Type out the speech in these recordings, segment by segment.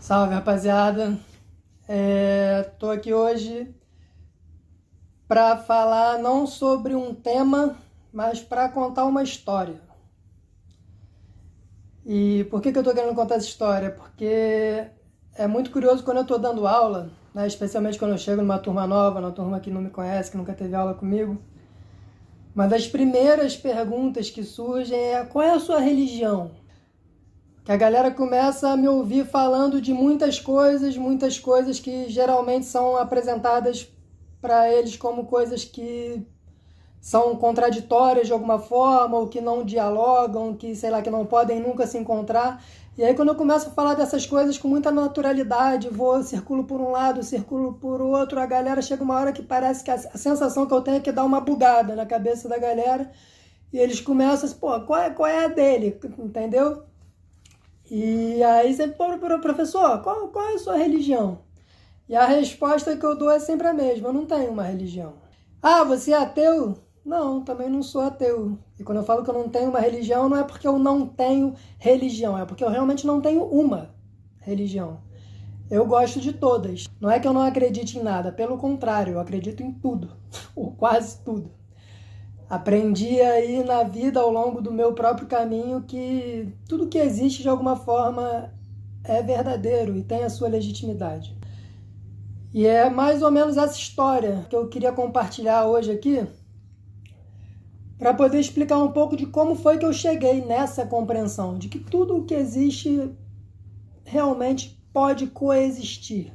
Salve rapaziada, estou aqui hoje para falar não sobre um tema, mas para contar uma história. E por que, que eu estou querendo contar essa história? Porque é muito curioso quando eu estou dando aula, né, especialmente quando eu chego numa turma nova, numa turma que não me conhece, que nunca teve aula comigo. Uma das primeiras perguntas que surgem é: qual é a sua religião? Que a galera começa a me ouvir falando de muitas coisas, muitas coisas que geralmente são apresentadas para eles como coisas que são contraditórias de alguma forma, ou que não dialogam, que sei lá, que não podem nunca se encontrar. E aí quando eu começo a falar dessas coisas com muita naturalidade, vou, circulo por um lado, circulo por outro, a galera chega uma hora que parece que a, sensação que eu tenho é que dá uma bugada na cabeça da galera, e eles começam assim, pô, qual é, qual é a dele? Entendeu? E aí você pô, professor, qual, qual é a sua religião? E a resposta que eu dou é sempre a mesma, eu não tenho uma religião. Ah, você é ateu? Não, também não sou ateu. E quando eu falo que eu não tenho uma religião, não é porque eu não tenho religião, é porque eu realmente não tenho uma religião. Eu gosto de todas. Não é que eu não acredite em nada, pelo contrário, eu acredito em tudo, ou quase tudo aprendi aí na vida ao longo do meu próprio caminho que tudo que existe de alguma forma é verdadeiro e tem a sua legitimidade. E é mais ou menos essa história que eu queria compartilhar hoje aqui para poder explicar um pouco de como foi que eu cheguei nessa compreensão de que tudo o que existe realmente pode coexistir.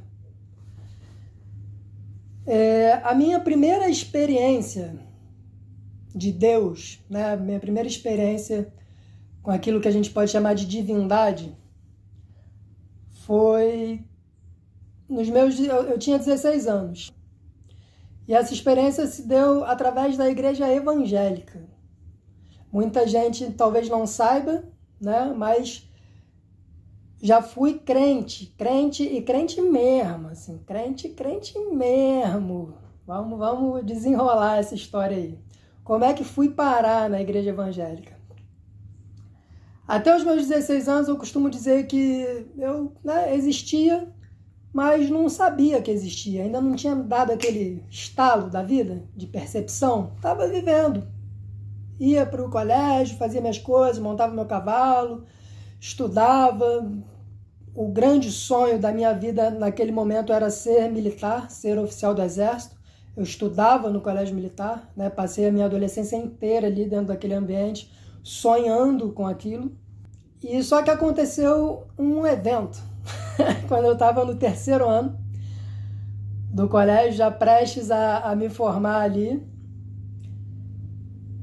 É, a minha primeira experiência de Deus, né? Minha primeira experiência com aquilo que a gente pode chamar de divindade foi nos meus eu, eu tinha 16 anos. E essa experiência se deu através da igreja evangélica. Muita gente talvez não saiba, né? Mas já fui crente, crente e crente mesmo, assim, crente, crente mesmo. Vamos, vamos desenrolar essa história aí. Como é que fui parar na igreja evangélica? Até os meus 16 anos eu costumo dizer que eu né, existia, mas não sabia que existia. Ainda não tinha dado aquele estalo da vida, de percepção. Estava vivendo. Ia para o colégio, fazia minhas coisas, montava meu cavalo, estudava. O grande sonho da minha vida naquele momento era ser militar, ser oficial do exército. Eu estudava no colégio militar, né? passei a minha adolescência inteira ali dentro daquele ambiente, sonhando com aquilo. E só que aconteceu um evento, quando eu estava no terceiro ano do colégio, já prestes a, a me formar ali.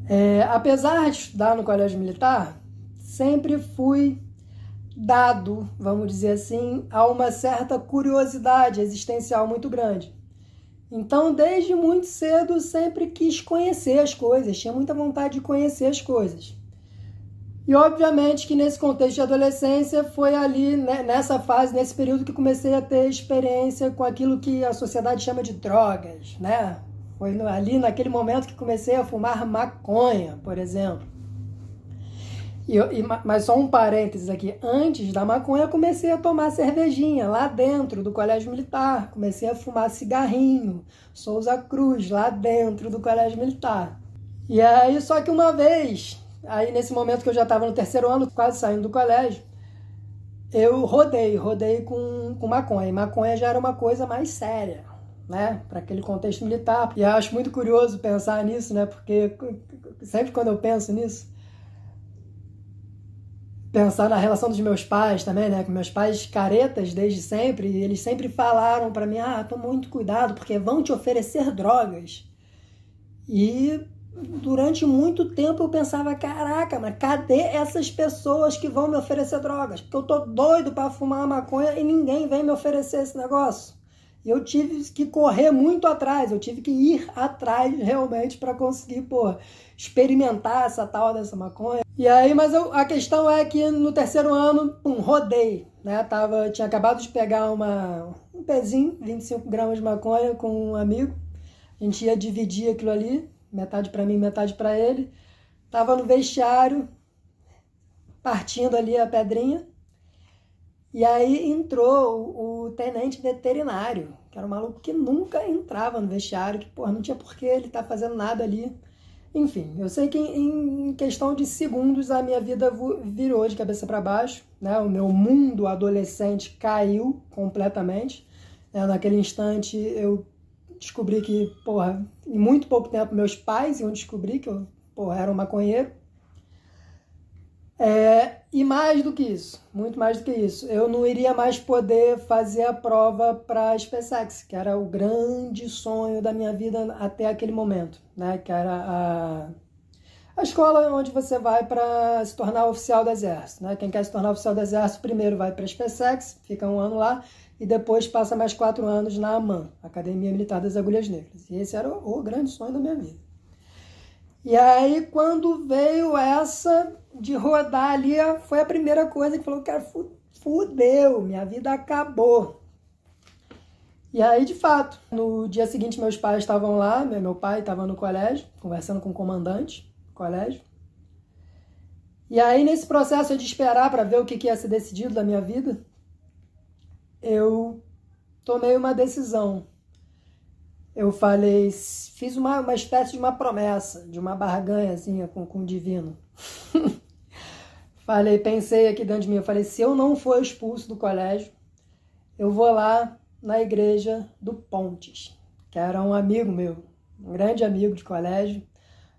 É, apesar de estudar no colégio militar, sempre fui dado, vamos dizer assim, a uma certa curiosidade existencial muito grande. Então, desde muito cedo, sempre quis conhecer as coisas, tinha muita vontade de conhecer as coisas. E obviamente que nesse contexto de adolescência foi ali, né, nessa fase, nesse período que comecei a ter experiência com aquilo que a sociedade chama de drogas, né? Foi ali naquele momento que comecei a fumar maconha, por exemplo. E, e, mas só um parênteses aqui. Antes da maconha, eu comecei a tomar cervejinha lá dentro do colégio militar. Comecei a fumar cigarrinho, Souza Cruz, lá dentro do colégio militar. E aí, só que uma vez, aí nesse momento que eu já estava no terceiro ano, quase saindo do colégio, eu rodei, rodei com, com maconha. E maconha já era uma coisa mais séria, né? Para aquele contexto militar. E eu acho muito curioso pensar nisso, né? Porque sempre quando eu penso nisso, pensar na relação dos meus pais também, né? Com meus pais caretas desde sempre, e eles sempre falaram para mim: "Ah, toma muito cuidado, porque vão te oferecer drogas". E durante muito tempo eu pensava: "Caraca, mas cadê essas pessoas que vão me oferecer drogas? Porque eu tô doido para fumar maconha e ninguém vem me oferecer esse negócio". E eu tive que correr muito atrás, eu tive que ir atrás realmente para conseguir, pô, experimentar essa tal dessa maconha. E aí, mas eu, a questão é que no terceiro ano, rodei, né? Tava, tinha acabado de pegar uma, um pezinho, 25 gramas de maconha com um amigo. A gente ia dividir aquilo ali, metade para mim, metade para ele. Tava no vestiário, partindo ali a pedrinha. E aí entrou o, tenente veterinário, que era um maluco que nunca entrava no vestiário, que não tinha por que ele tá fazendo nada ali. Enfim, eu sei que em, questão de segundos a minha vida virou de cabeça para baixo, né? O meu mundo adolescente caiu completamente. Né? Naquele instante eu descobri que, porra, em muito pouco tempo meus pais iam descobrir que eu, porra, era um maconheiro. É, e mais do que isso, muito mais do que isso, eu não iria mais poder fazer a prova para a SpaceX, que era o grande sonho da minha vida até aquele momento, né? Que era a, a escola onde você vai para se tornar oficial do Exército, né? Quem quer se tornar oficial do Exército primeiro vai para a SpaceX, fica um ano lá e depois passa mais quatro anos na AMAN, Academia Militar das Agulhas Negras. E esse era o, o grande sonho da minha vida. E aí, quando veio essa de rodar ali, foi a primeira coisa que falou, cara, fudeu, minha vida acabou. E aí, de fato, no dia seguinte, meus pais estavam lá, meu pai estava no colégio, conversando com o comandante do colégio. E aí, nesse processo de esperar para ver o que, que ia ser decidido da minha vida, eu tomei uma decisão. Eu falei, fiz uma, uma espécie de uma promessa, de uma barganhazinha com, com o divino. falei, pensei aqui dentro de mim, eu falei, se eu não for expulso do colégio, eu vou lá na igreja do Pontes, que era um amigo meu, um grande amigo de colégio,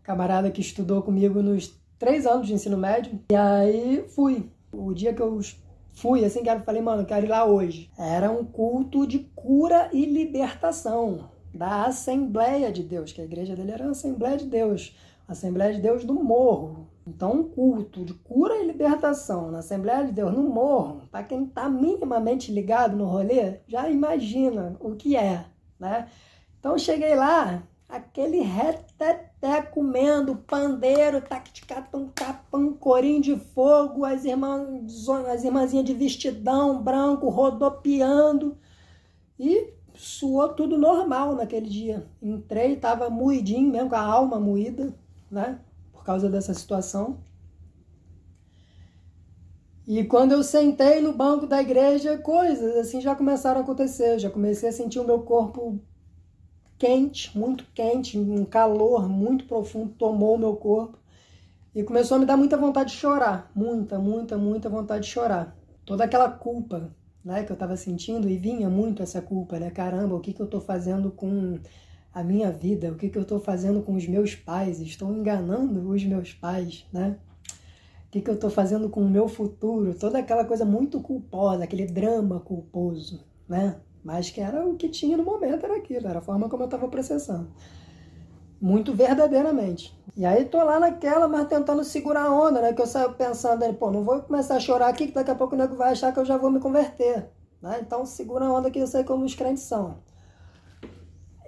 camarada que estudou comigo nos três anos de ensino médio. E aí fui. O dia que eu fui, assim, que eu falei, mano, quero ir lá hoje. Era um culto de cura e libertação da Assembleia de Deus, que a igreja dele era a Assembleia de Deus, a Assembleia de Deus do Morro. Então, um culto de cura e libertação na Assembleia de Deus no Morro, para quem está minimamente ligado no rolê, já imagina o que é, né? Então, cheguei lá, aquele reteté comendo, pandeiro, tacticatum, capão, corinho de fogo, as, irmãs, as irmãzinhas de vestidão branco rodopiando. E suou tudo normal naquele dia. Entrei, tava moidinho mesmo, com a alma moída, né? Por causa dessa situação. E quando eu sentei no banco da igreja, coisas assim já começaram a acontecer. Já comecei a sentir o meu corpo quente, muito quente, um calor muito profundo tomou o meu corpo e começou a me dar muita vontade de chorar, muita, muita, muita vontade de chorar. Toda aquela culpa, né, que eu estava sentindo e vinha muito essa culpa, né? Caramba, o que que eu estou fazendo com a minha vida? O que que eu estou fazendo com os meus pais? Estou enganando os meus pais, né? O que que eu estou fazendo com o meu futuro? Toda aquela coisa muito culposa, aquele drama culposo, né? mas que era o que tinha no momento, era aquilo, era a forma como eu estava processando. Muito verdadeiramente. E aí tô lá naquela, mas tentando segurar a onda, né? Que eu saio pensando, pô, não vou começar a chorar aqui, que daqui a pouco o nego vai achar que eu já vou me converter. Né? Então segura a onda que eu sei como os crentes são.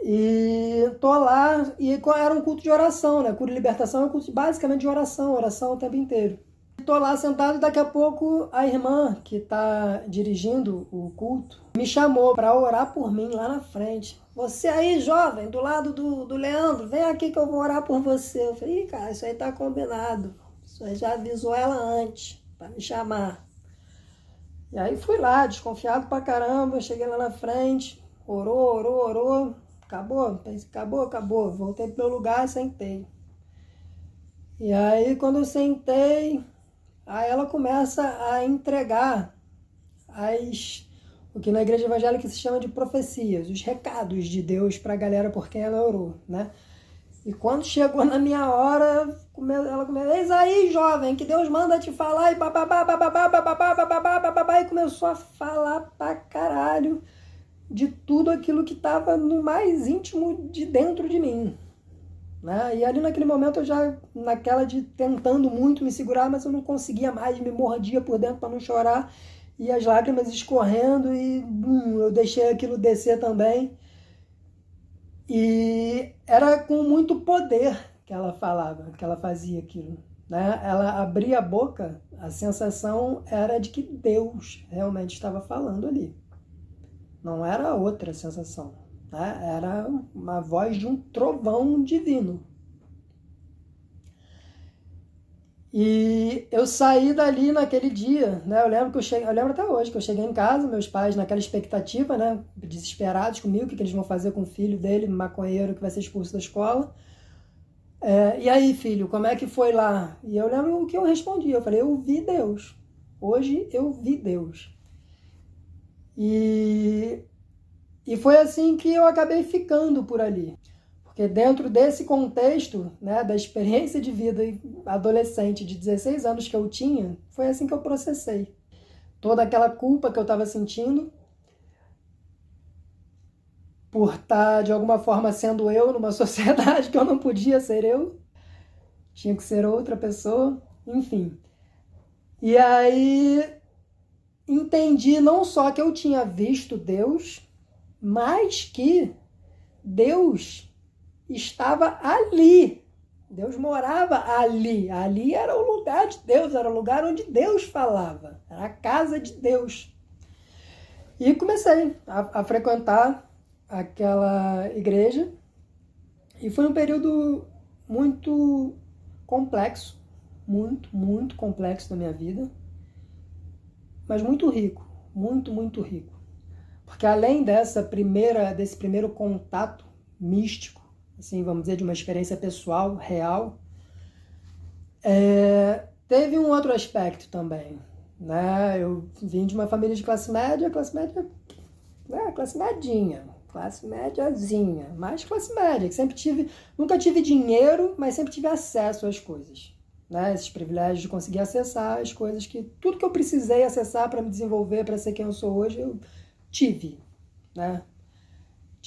E tô lá, e era um culto de oração, né? Culto de libertação é um culto basicamente de oração, oração o tempo inteiro. Tô lá sentado e daqui a pouco a irmã que tá dirigindo o culto me chamou para orar por mim lá na frente. Você aí, jovem, do lado do, do Leandro, vem aqui que eu vou orar por você. Eu falei, Ih, cara, isso aí tá combinado. Isso aí já avisou ela antes para me chamar. E aí fui lá, desconfiado pra caramba, cheguei lá na frente, orou, orou, orou, acabou, pensei, acabou, acabou. Voltei pro meu lugar sentei. E aí quando eu sentei, Aí ela começa a entregar as o que na igreja evangélica se chama de profecias, os recados de Deus para a galera por quem ela orou, né? E quando chegou na minha hora, ela começou, eis aí, jovem, que Deus manda te falar, e bababá, bababá, bababá, bababá, bababá, e começou a falar pra caralho de tudo aquilo que estava no mais íntimo de dentro de mim, né? E ali naquele momento eu já, naquela de tentando muito me segurar, mas eu não conseguia mais, me mordia por dentro para não chorar, e as lágrimas escorrendo, e eu deixei aquilo descer também. E era com muito poder que ela falava, que ela fazia aquilo. Né? Ela abria a boca, a sensação era de que Deus realmente estava falando ali. Não era outra sensação. Né? Era uma voz de um trovão divino. E eu saí dali naquele dia, né? Eu lembro que eu cheguei, eu lembro até hoje que eu cheguei em casa, meus pais naquela expectativa, né? Desesperados comigo, o que, que eles vão fazer com o filho dele, maconheiro que vai ser expulso da escola. É, e aí, filho, como é que foi lá? E eu lembro o que eu respondi. Eu falei, eu vi Deus. Hoje eu vi Deus. E, e foi assim que eu acabei ficando por ali. Porque dentro desse contexto, né, da experiência de vida adolescente de 16 anos que eu tinha, foi assim que eu processei. Toda aquela culpa que eu estava sentindo por estar, tá, de alguma forma, sendo eu numa sociedade que eu não podia ser eu, tinha que ser outra pessoa, enfim. E aí entendi não só que eu tinha visto Deus, mas que Deus estava ali. Deus morava ali. Ali era o lugar de Deus, era o lugar onde Deus falava, era a casa de Deus. E comecei a, a frequentar aquela igreja e foi um período muito complexo, muito, muito complexo da minha vida, mas muito rico, muito, muito rico. Porque além dessa primeira, desse primeiro contato místico assim, vamos dizer, de uma experiência pessoal, real. É, teve um outro aspecto também, né? Eu vim de uma família de classe média, classe média, né? classe medinha, classe médiazinha, mais classe média, que sempre tive, nunca tive dinheiro, mas sempre tive acesso às coisas, né? Esses privilégios de conseguir acessar as coisas que tudo que eu precisei acessar para me desenvolver, para ser quem eu sou hoje, eu tive, né?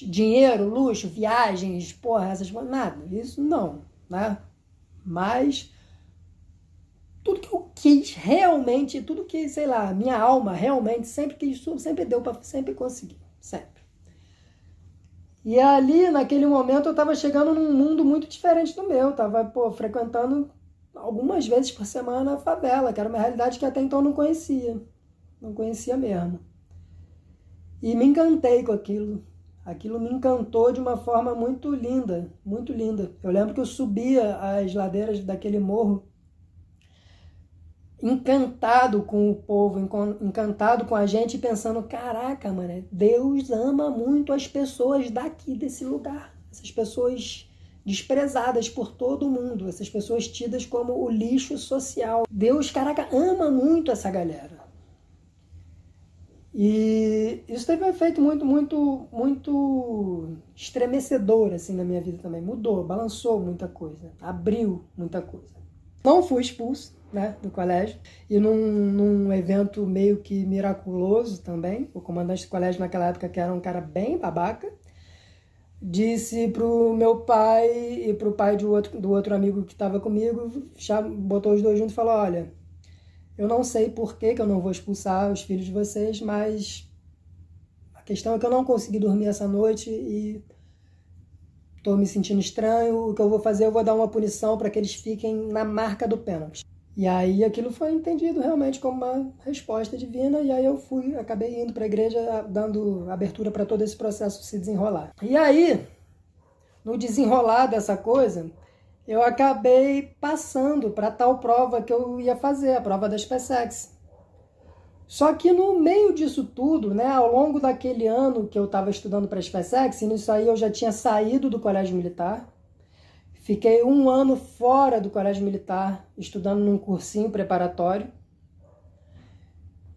Dinheiro, luxo, viagens, porra, essas coisas, nada. Isso não, né? Mas tudo que eu quis realmente, tudo que, sei lá, minha alma realmente sempre quis, sempre deu para sempre conseguir, sempre. E ali, naquele momento, eu estava chegando num mundo muito diferente do meu. Tava, pô, frequentando algumas vezes por semana a favela, que era uma realidade que até então eu não conhecia. Não conhecia mesmo. E me encantei com aquilo aquilo me encantou de uma forma muito linda, muito linda. Eu lembro que eu subia as ladeiras daquele morro encantado com o povo, encantado com a gente, pensando: caraca, mano, Deus ama muito as pessoas daqui desse lugar, essas pessoas desprezadas por todo mundo, essas pessoas tidas como o lixo social. Deus, caraca, ama muito essa galera. E isso teve um efeito muito, muito, muito estremecedor assim na minha vida também. Mudou, balançou muita coisa, abriu muita coisa. Não fui expulso né, do colégio e num, num evento meio que miraculoso também. O comandante do colégio naquela época, que era um cara bem babaca, disse pro meu pai e pro pai do outro, do outro amigo que estava comigo, botou os dois juntos e falou: Olha, eu não sei por que, que eu não vou expulsar os filhos de vocês, mas a questão é que eu não consegui dormir essa noite e estou me sentindo estranho. O que eu vou fazer, eu vou dar uma punição para que eles fiquem na marca do pênalti. E aí aquilo foi entendido realmente como uma resposta divina, e aí eu fui, acabei indo para a igreja, dando abertura para todo esse processo se desenrolar. E aí, no desenrolar dessa coisa, eu acabei passando para tal prova que eu ia fazer, a prova das PSEX. Só que no meio disso tudo, né, ao longo daquele ano que eu estava estudando para as PSEX, e nisso aí eu já tinha saído do colégio militar, fiquei um ano fora do colégio militar, estudando num cursinho preparatório.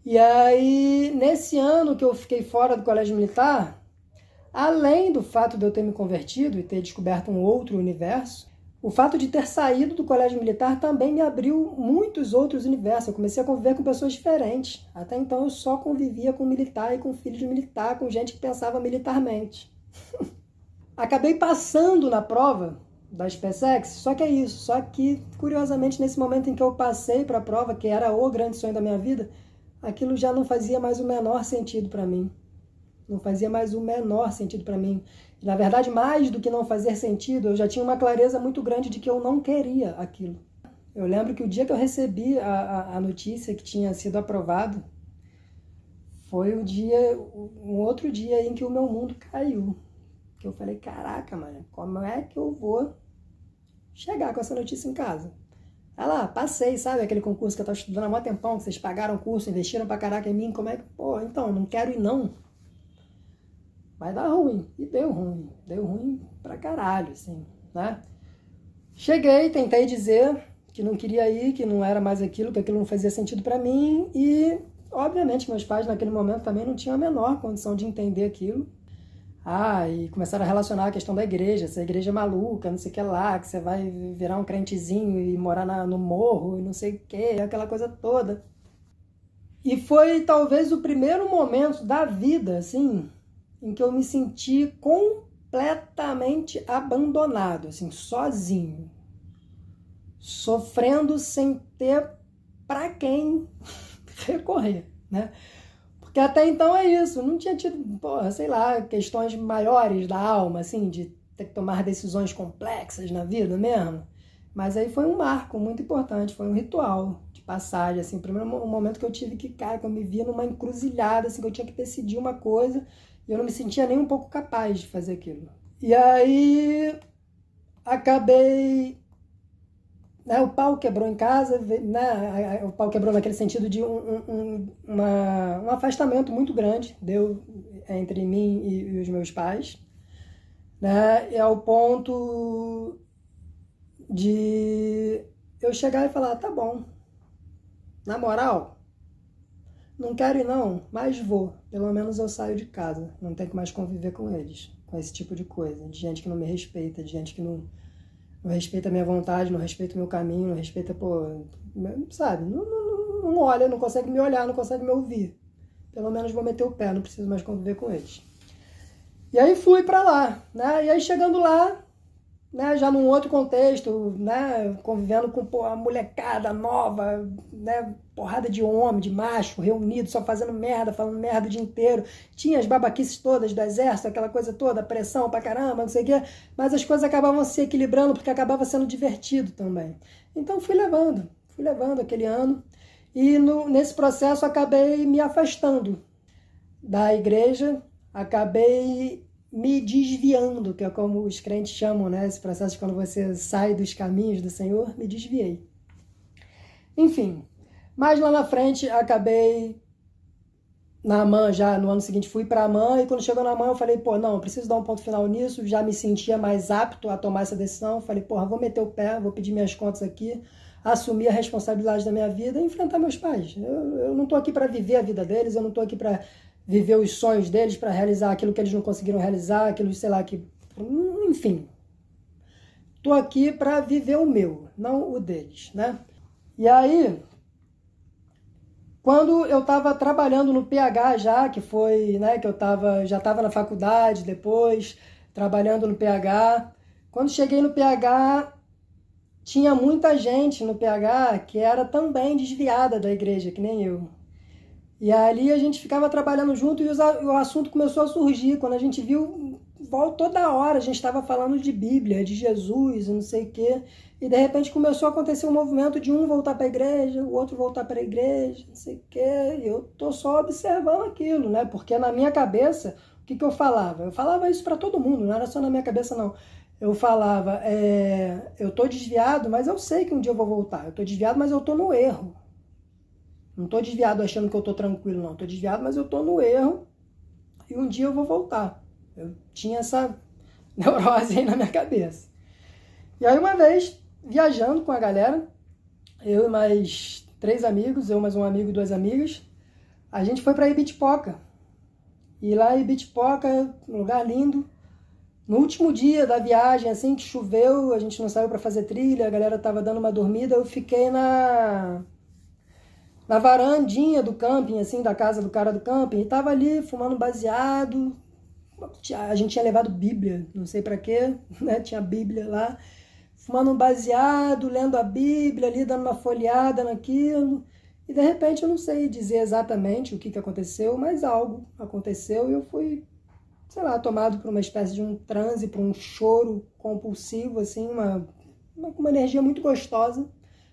E aí, nesse ano que eu fiquei fora do colégio militar, além do fato de eu ter me convertido e ter descoberto um outro universo, o fato de ter saído do colégio militar também me abriu muitos outros universos. Eu comecei a conviver com pessoas diferentes. Até então eu só convivia com militar e com filhos de militar, com gente que pensava militarmente. Acabei passando na prova da SpaceX, só que é isso. Só que, curiosamente, nesse momento em que eu passei para a prova, que era o grande sonho da minha vida, aquilo já não fazia mais o menor sentido para mim. Não fazia mais o menor sentido para mim. Na verdade, mais do que não fazer sentido, eu já tinha uma clareza muito grande de que eu não queria aquilo. Eu lembro que o dia que eu recebi a, a, a notícia que tinha sido aprovado foi o dia, um outro dia em que o meu mundo caiu. Que eu falei, caraca, mano, como é que eu vou chegar com essa notícia em casa? Ah lá, passei, sabe? Aquele concurso que eu tava estudando há mó tempão, que vocês pagaram o curso, investiram pra caraca em mim, como é que. Pô, então, não quero ir não. Vai dar ruim. E deu ruim. Deu ruim pra caralho, assim, né? Cheguei, tentei dizer que não queria ir, que não era mais aquilo, que aquilo não fazia sentido para mim e, obviamente, meus pais naquele momento também não tinham a menor condição de entender aquilo. Ah, e começaram a relacionar a questão da igreja, essa igreja é maluca, não sei o que lá, que você vai virar um crentezinho e morar na, no morro e não sei o que, aquela coisa toda. E foi talvez o primeiro momento da vida, assim, em que eu me senti completamente abandonado, assim, sozinho, sofrendo sem ter para quem recorrer, né? Porque até então é isso, não tinha tido, porra, sei lá, questões maiores da alma, assim, de ter que tomar decisões complexas na vida mesmo. Mas aí foi um marco muito importante, foi um ritual de passagem, assim, o primeiro momento que eu tive que, cara, que eu me via numa encruzilhada, assim, que eu tinha que decidir uma coisa eu não me sentia nem um pouco capaz de fazer aquilo. E aí acabei né, o pau quebrou em casa, né, o pau quebrou naquele sentido de um, um, uma, um afastamento muito grande deu entre mim e, e os meus pais, né, e ao ponto de eu chegar e falar, tá bom, na moral, não quero ir não, mas vou, pelo menos eu saio de casa, não tenho que mais conviver com eles, com esse tipo de coisa, de gente que não me respeita, de gente que não não respeita a minha vontade, não respeita o meu caminho, não respeita, pô, sabe? Não, não, não olha, não consegue me olhar, não consegue me ouvir. Pelo menos vou meter o pé, não preciso mais conviver com eles. E aí fui para lá, né? E aí chegando lá, né, já num outro contexto, né, convivendo com pô, a molecada nova, né, porrada de homem, de macho, reunido, só fazendo merda, falando merda o dia inteiro. Tinha as babaquices todas do exército, aquela coisa toda, pressão pra caramba, não sei o quê, mas as coisas acabavam se equilibrando porque acabava sendo divertido também. Então fui levando, fui levando aquele ano e no, nesse processo acabei me afastando da igreja, acabei me desviando, que é como os crentes chamam, né? Esse processo de quando você sai dos caminhos do Senhor, me desviei. Enfim, mas lá na frente acabei na AMAN já, no ano seguinte fui para a e quando chegou na AMAN eu falei, pô, não, preciso dar um ponto final nisso, já me sentia mais apto a tomar essa decisão, falei, porra, vou meter o pé, vou pedir minhas contas aqui, assumir a responsabilidade da minha vida e enfrentar meus pais. Eu, eu não estou aqui para viver a vida deles, eu não estou aqui para viver os sonhos deles, para realizar aquilo que eles não conseguiram realizar, aquilo, sei lá, que. Enfim. Tô aqui para viver o meu, não o deles, né? E aí, quando eu estava trabalhando no PH já, que foi, né, que eu tava, já estava na faculdade depois, trabalhando no PH, quando cheguei no PH, tinha muita gente no PH que era também desviada da igreja, que nem eu. E ali a gente ficava trabalhando junto e o assunto começou a surgir. Quando a gente viu, toda hora a gente estava falando de Bíblia, de Jesus, não sei o quê. E de repente começou a acontecer um movimento de um voltar para a igreja, o outro voltar para a igreja, não sei o quê. E eu tô só observando aquilo, né? Porque na minha cabeça, o que, que eu falava? Eu falava isso para todo mundo, não era só na minha cabeça, não. Eu falava, é, eu tô desviado, mas eu sei que um dia eu vou voltar. Eu tô desviado, mas eu tô no erro. Não estou desviado achando que eu estou tranquilo, não. Estou desviado, mas eu estou no erro e um dia eu vou voltar. Eu tinha essa neurose aí na minha cabeça. E aí, uma vez, viajando com a galera, eu e mais três amigos, eu mais um amigo e duas amigas, a gente foi para Ibitipoca. E lá em Ibitipoca, um lugar lindo. No último dia da viagem, assim que choveu, a gente não saiu para fazer trilha, a galera tava dando uma dormida, eu fiquei na na varandinha do camping, assim, da casa do cara do camping, e tava ali fumando baseado. A gente tinha levado Bíblia, não sei para quê, né? Tinha Bíblia lá. Fumando um baseado, lendo a Bíblia ali, dando uma folheada naquilo. E de repente eu não sei dizer exatamente o que, que aconteceu, mas algo aconteceu e eu fui, sei lá, tomado por uma espécie de um transe, por um choro compulsivo, assim, uma, uma, uma energia muito gostosa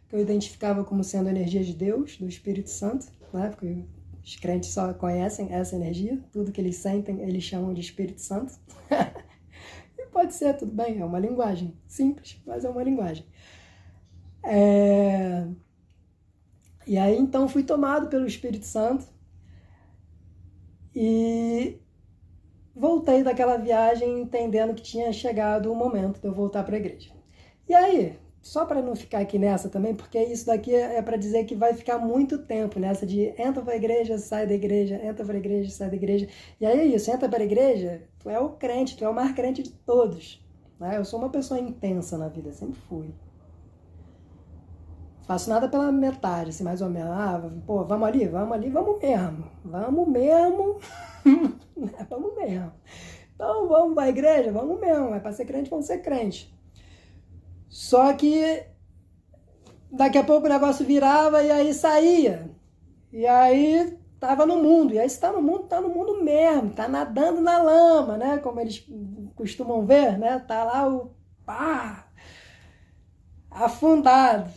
que eu identificava como sendo a energia de Deus, do Espírito Santo, né? porque os crentes só conhecem essa energia, tudo que eles sentem eles chamam de Espírito Santo. e pode ser, tudo bem, é uma linguagem simples, mas é uma linguagem. É... E aí então fui tomado pelo Espírito Santo e voltei daquela viagem entendendo que tinha chegado o momento de eu voltar para a igreja. E aí, só para não ficar aqui nessa também, porque isso daqui é para dizer que vai ficar muito tempo nessa de entra para a igreja, sai da igreja, entra para a igreja, sai da igreja. E aí é isso, entra para a igreja, tu é o crente, tu é o mais crente de todos. Né? Eu sou uma pessoa intensa na vida, sempre fui. Faço nada pela metade, assim, mais ou menos. Ah, pô, vamos ali, vamos ali, vamos mesmo. Vamos mesmo. vamos mesmo. Então vamos para a igreja, vamos mesmo. É para ser crente, vamos ser crente. Só que daqui a pouco o negócio virava e aí saía. E aí tava no mundo. E aí se tá no mundo, tá no mundo mesmo, tá nadando na lama, né? Como eles costumam ver, né? Tá lá o pá afundado.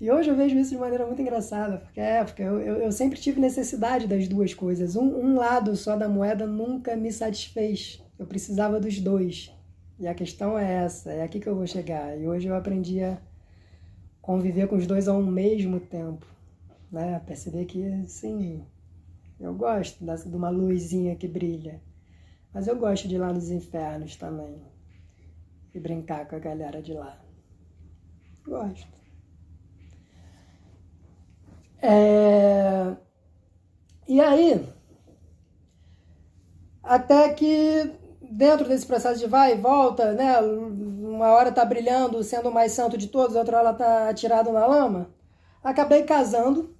E hoje eu vejo isso de maneira muito engraçada, porque é, porque eu, eu, eu sempre tive necessidade das duas coisas. Um, um lado só da moeda nunca me satisfez. Eu precisava dos dois. E a questão é essa, é aqui que eu vou chegar. E hoje eu aprendi a conviver com os dois ao mesmo tempo. Né? Perceber que, sim, eu gosto de uma luzinha que brilha. Mas eu gosto de ir lá nos infernos também. E brincar com a galera de lá. Gosto. É... E aí, até que dentro desse processo de vai e volta, né? Uma hora tá brilhando, sendo o mais santo de todos, outra hora tá atirado na lama. Acabei casando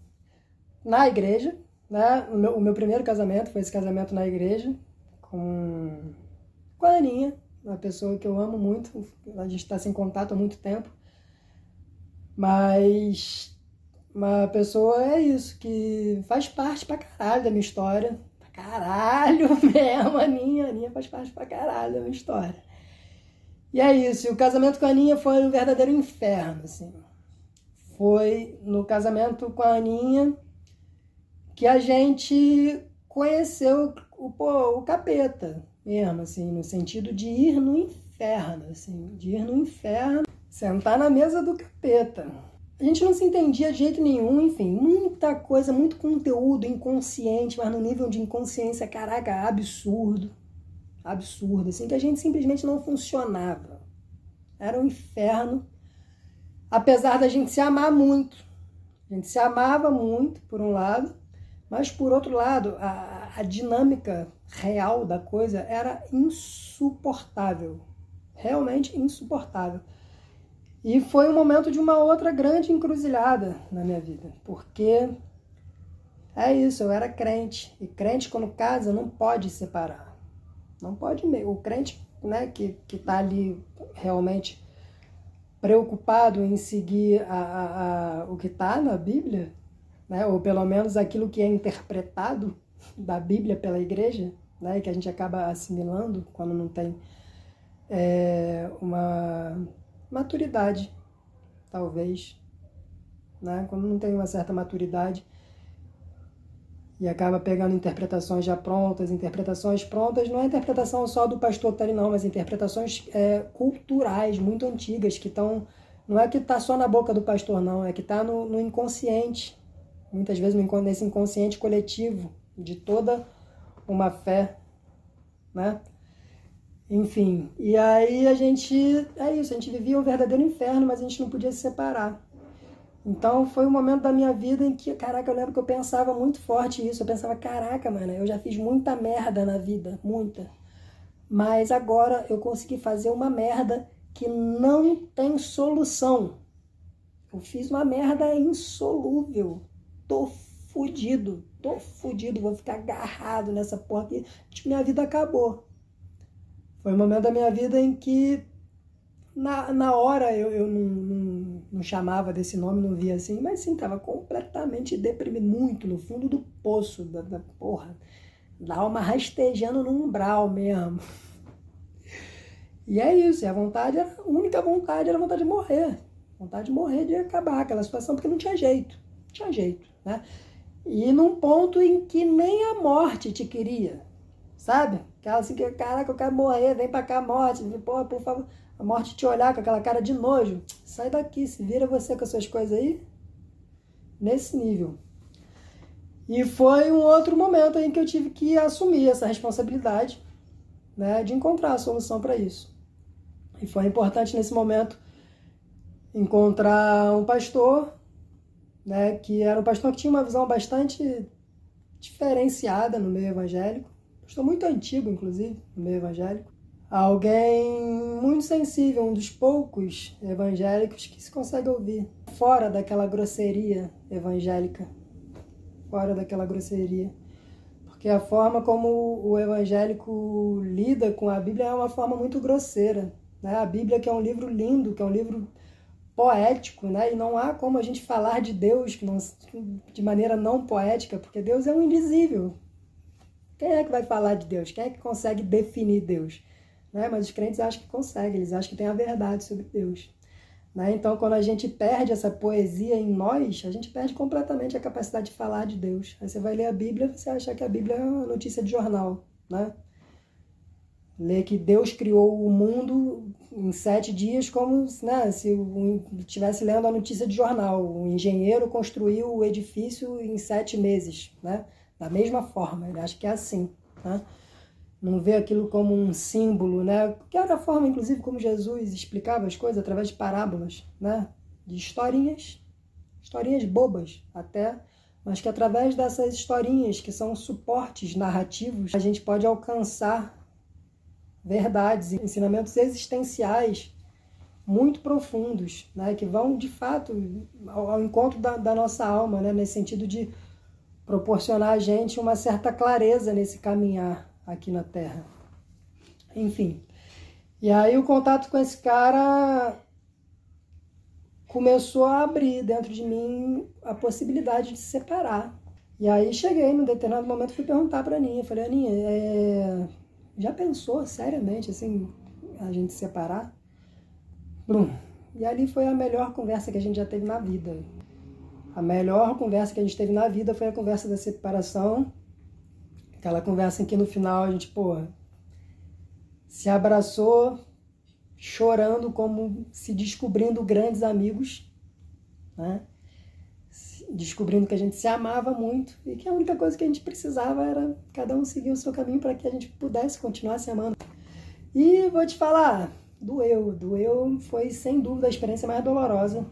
na igreja, né? O meu, o meu primeiro casamento foi esse casamento na igreja com, com a Aninha, uma pessoa que eu amo muito. A gente está sem contato há muito tempo. Mas uma pessoa é isso, que faz parte pra caralho da minha história caralho mesmo, a Aninha, a Aninha faz parte pra caralho da minha história. E é isso, e o casamento com a Aninha foi um verdadeiro inferno, assim. Foi no casamento com a Aninha que a gente conheceu o, pô, o capeta mesmo, assim, no sentido de ir no inferno, assim, de ir no inferno, sentar na mesa do capeta a gente não se entendia de jeito nenhum, enfim, muita coisa, muito conteúdo inconsciente, mas no nível de inconsciência, caraca, absurdo. Absurdo, assim, que a gente simplesmente não funcionava. Era um inferno. Apesar da gente se amar muito. A gente se amava muito, por um lado, mas por outro lado, a, a dinâmica real da coisa era insuportável. Realmente insuportável. E foi um momento de uma outra grande encruzilhada na minha vida, porque é isso, eu era crente. E crente, quando casa, não pode separar. Não pode mesmo. O crente né, que está ali realmente preocupado em seguir a, a, a o que está na Bíblia, né, ou pelo menos aquilo que é interpretado da Bíblia pela igreja, né, que a gente acaba assimilando quando não tem é, uma maturidade, talvez, né? Quando não tem uma certa maturidade e acaba pegando interpretações já prontas, interpretações prontas, não é interpretação só do pastor Tari, não, mas interpretações é, culturais muito antigas que estão, não é que está só na boca do pastor, não, é que está no, no inconsciente, muitas vezes nesse inconsciente coletivo de toda uma fé, né? Enfim, e aí a gente, é isso, a gente vivia um verdadeiro inferno, mas a gente não podia se separar. Então foi um momento da minha vida em que, caraca, eu lembro que eu pensava muito forte isso. Eu pensava, caraca, mano, eu já fiz muita merda na vida, muita. Mas agora eu consegui fazer uma merda que não tem solução. Eu fiz uma merda insolúvel. Tô fudido, tô fudido, vou ficar agarrado nessa porra aqui. Minha vida acabou. Foi um momento da minha vida em que, na, na hora, eu, eu não, não, não chamava desse nome, não via assim, mas sim, estava completamente deprimido, muito no fundo do poço, da, da porra, da alma rastejando no umbral mesmo. E é isso, e a vontade, a única vontade era a vontade de morrer. Vontade de morrer, de acabar aquela situação, porque não tinha jeito. Não tinha jeito, né? E num ponto em que nem a morte te queria. Sabe? Aquela assim caraca, eu quero morrer, vem pra cá, morte. Porra, por favor. A morte te olhar com aquela cara de nojo. Sai daqui, se vira você com as suas coisas aí. Nesse nível. E foi um outro momento em que eu tive que assumir essa responsabilidade, né, de encontrar a solução para isso. E foi importante nesse momento encontrar um pastor, né, que era um pastor que tinha uma visão bastante diferenciada no meio evangélico, pastor muito antigo, inclusive, no meio evangélico. Alguém muito sensível, um dos poucos evangélicos que se consegue ouvir, fora daquela grosseria evangélica, fora daquela grosseria. Porque a forma como o evangélico lida com a Bíblia é uma forma muito grosseira. Né? A Bíblia, que é um livro lindo, que é um livro poético, né? E não há como a gente falar de Deus de maneira não poética, porque Deus é um invisível. Quem é que vai falar de Deus? Quem é que consegue definir Deus? Né? Mas os crentes acham que conseguem, eles acham que tem a verdade sobre Deus. Né? Então, quando a gente perde essa poesia em nós, a gente perde completamente a capacidade de falar de Deus. Aí você vai ler a Bíblia, você acha que a Bíblia é uma notícia de jornal, né? Ler que Deus criou o mundo em sete dias, como né, se estivesse lendo a notícia de jornal. O engenheiro construiu o edifício em sete meses, né? Da mesma forma, ele acha que é assim, né? Não vê aquilo como um símbolo, né? Que era a forma, inclusive, como Jesus explicava as coisas através de parábolas, né? De historinhas, historinhas bobas até, mas que através dessas historinhas, que são suportes narrativos, a gente pode alcançar verdades, ensinamentos existenciais muito profundos, né, que vão de fato ao, encontro da, da, nossa alma, né, nesse sentido de proporcionar a gente uma certa clareza nesse caminhar aqui na Terra. Enfim. E aí o contato com esse cara começou a abrir dentro de mim a possibilidade de separar. E aí cheguei, num determinado momento, fui perguntar para Aninha, falei, Aninha, é, já pensou seriamente assim a gente separar? Brum. E ali foi a melhor conversa que a gente já teve na vida. A melhor conversa que a gente teve na vida foi a conversa da separação. Aquela conversa em que no final a gente, pô, se abraçou chorando como se descobrindo grandes amigos, né? descobrindo que a gente se amava muito e que a única coisa que a gente precisava era cada um seguir o seu caminho para que a gente pudesse continuar se amando. E vou te falar, doeu, doeu, foi sem dúvida a experiência mais dolorosa,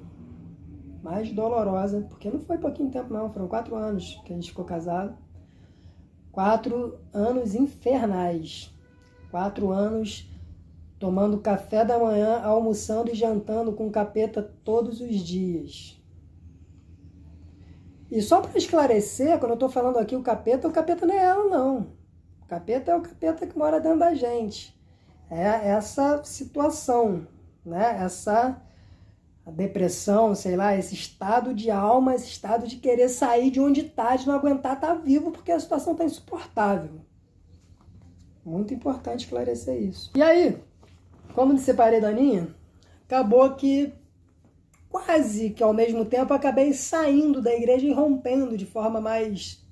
mais dolorosa, porque não foi pouquinho tempo não, foram quatro anos que a gente ficou casado, quatro anos infernais, quatro anos tomando café da manhã, almoçando e jantando com capeta todos os dias e só para esclarecer, quando eu estou falando aqui o capeta, o capeta não é ela, não. O capeta é o capeta que mora dentro da gente. É essa situação, né? Essa depressão, sei lá, esse estado de alma, esse estado de querer sair de onde está, de não aguentar estar tá vivo porque a situação está insuportável. Muito importante esclarecer isso. E aí, como me separei da Aninha, acabou que quase que ao mesmo tempo acabei saindo da igreja e rompendo de forma mais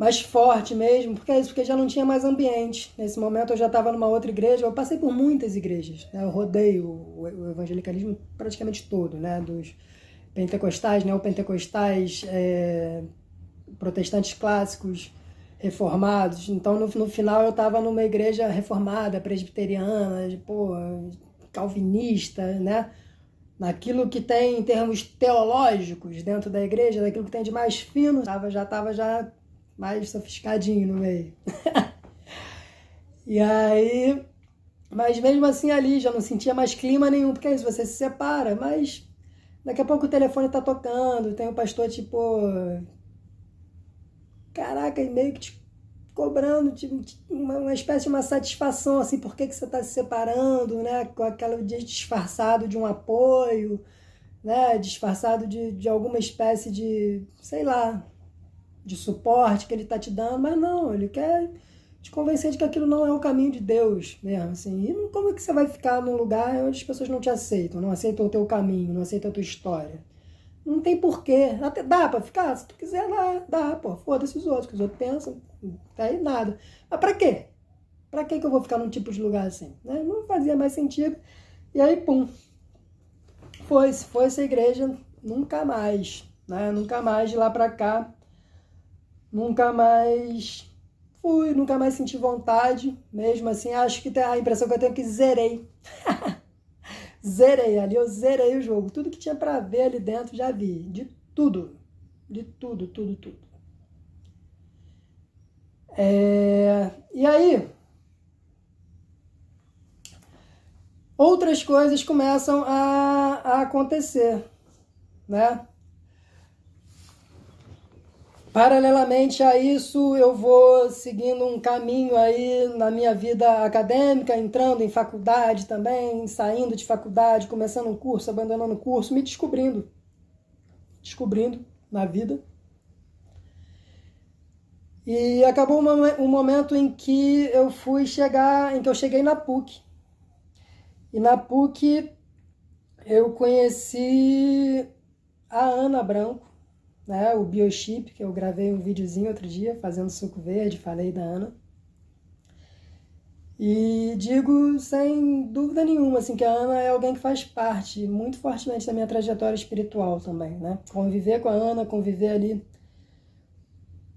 mais forte mesmo, porque é isso, porque já não tinha mais ambiente. Nesse momento eu já estava numa outra igreja, eu passei por muitas igrejas, né? eu rodei o, o, evangelicalismo praticamente todo, né? dos pentecostais, neopentecostais, é, protestantes clássicos, reformados. Então no, no final eu estava numa igreja reformada, presbiteriana, de, pô, calvinista, né? naquilo que tem em termos teológicos dentro da igreja, daquilo que tem de mais fino, já estava já mais sofisticadinho no meio. e aí, mas mesmo assim ali já não sentia mais clima nenhum, porque é isso, você se separa, mas daqui a pouco o telefone tá tocando, tem o um pastor tipo, caraca, e meio que te cobrando tipo, uma, uma, espécie de uma satisfação, assim, por que, que você está se separando, né? Com aquela disfarçado de um apoio, né? Disfarçado de, de alguma espécie de, sei lá, de suporte que ele está te dando, mas não, ele quer te convencer de que aquilo não é o caminho de Deos mesmo, assim. E como é que você vai ficar num lugar onde as pessoas não te aceitam, não aceitam o teu caminho, não aceitam a tua história? Não tem porquê. Até dá pra ficar? Se tu quiser, dá, dá, pô. Foda-se os outros, que os outros pensam. Tá aí nada. Mas pra quê? Pra que que eu vou ficar num tipo de lugar assim? Né? Não fazia mais sentido. E aí, pum. Foi, foi essa igreja nunca mais. Né? Nunca mais de lá pra cá. Nunca mais fui, nunca mais senti vontade. Mesmo assim, acho que a impressão que eu tenho que zerei. zerei ali, eu zerei o jogo. Tudo que tinha para ver ali dentro já vi. De tudo. De tudo, tudo, tudo. É... E aí, outras coisas começam a, a acontecer, né? Paralelamente a isso, eu vou seguindo um caminho aí na minha vida acadêmica, entrando em faculdade também, saindo de faculdade, começando um curso, abandonando um curso, me descobrindo. Descobrindo na vida. E acabou um momento em que eu fui chegar, em que eu cheguei na PUC. E na PUC eu conheci a Ana Branco né, o Biochip, que eu gravei um videozinho outro dia fazendo suco verde, falei da Ana. E digo sem dúvida nenhuma assim, que a Ana é alguém que faz parte muito fortemente da minha trajetória espiritual também. Né? Conviver com a Ana, conviver ali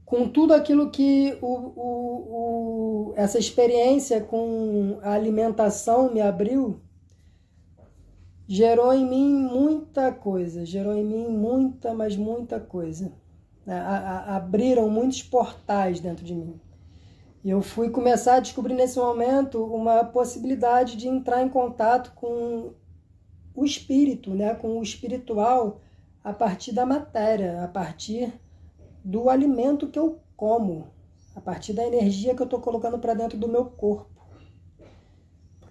com tudo aquilo que o, o, o, essa experiência com a alimentação me abriu, gerou em mim muita coisa, gerou em mim muita, mas muita coisa. A, a, abriram muitos portais dentro de mim. E eu fui começar a descobrir nesse momento uma possibilidade de entrar em contato com o espírito, né? com o espiritual a partir da matéria, a partir do alimento que eu como, a partir da energia que eu estou colocando para dentro do meu corpo.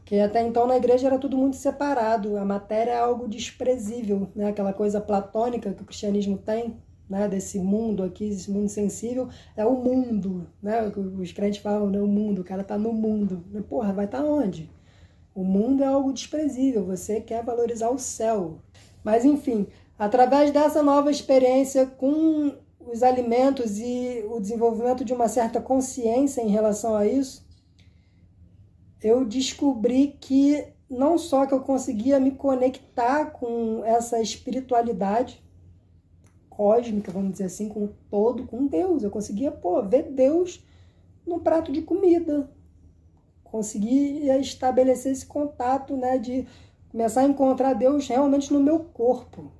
Porque até então na igreja era tudo muito separado, a matéria é algo desprezível, né? aquela coisa platônica que o cristianismo tem, né? desse mundo aqui, desse mundo sensível, é o mundo, né? os crentes falam, né? o mundo, o cara está no mundo. Porra, vai estar tá onde? O mundo é algo desprezível, você quer valorizar o céu. Mas enfim, através dessa nova experiência com os alimentos e o desenvolvimento de uma certa consciência em relação a isso, eu descobri que não só que eu conseguia me conectar com essa espiritualidade cósmica, vamos dizer assim, com todo, com Deus. Eu conseguia, pô, ver Deus no prato de comida. Conseguia estabelecer esse contato, né, de começar a encontrar Deus realmente no meu corpo.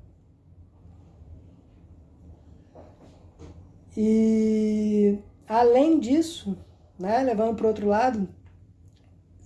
E além disso, né, levando para o outro lado,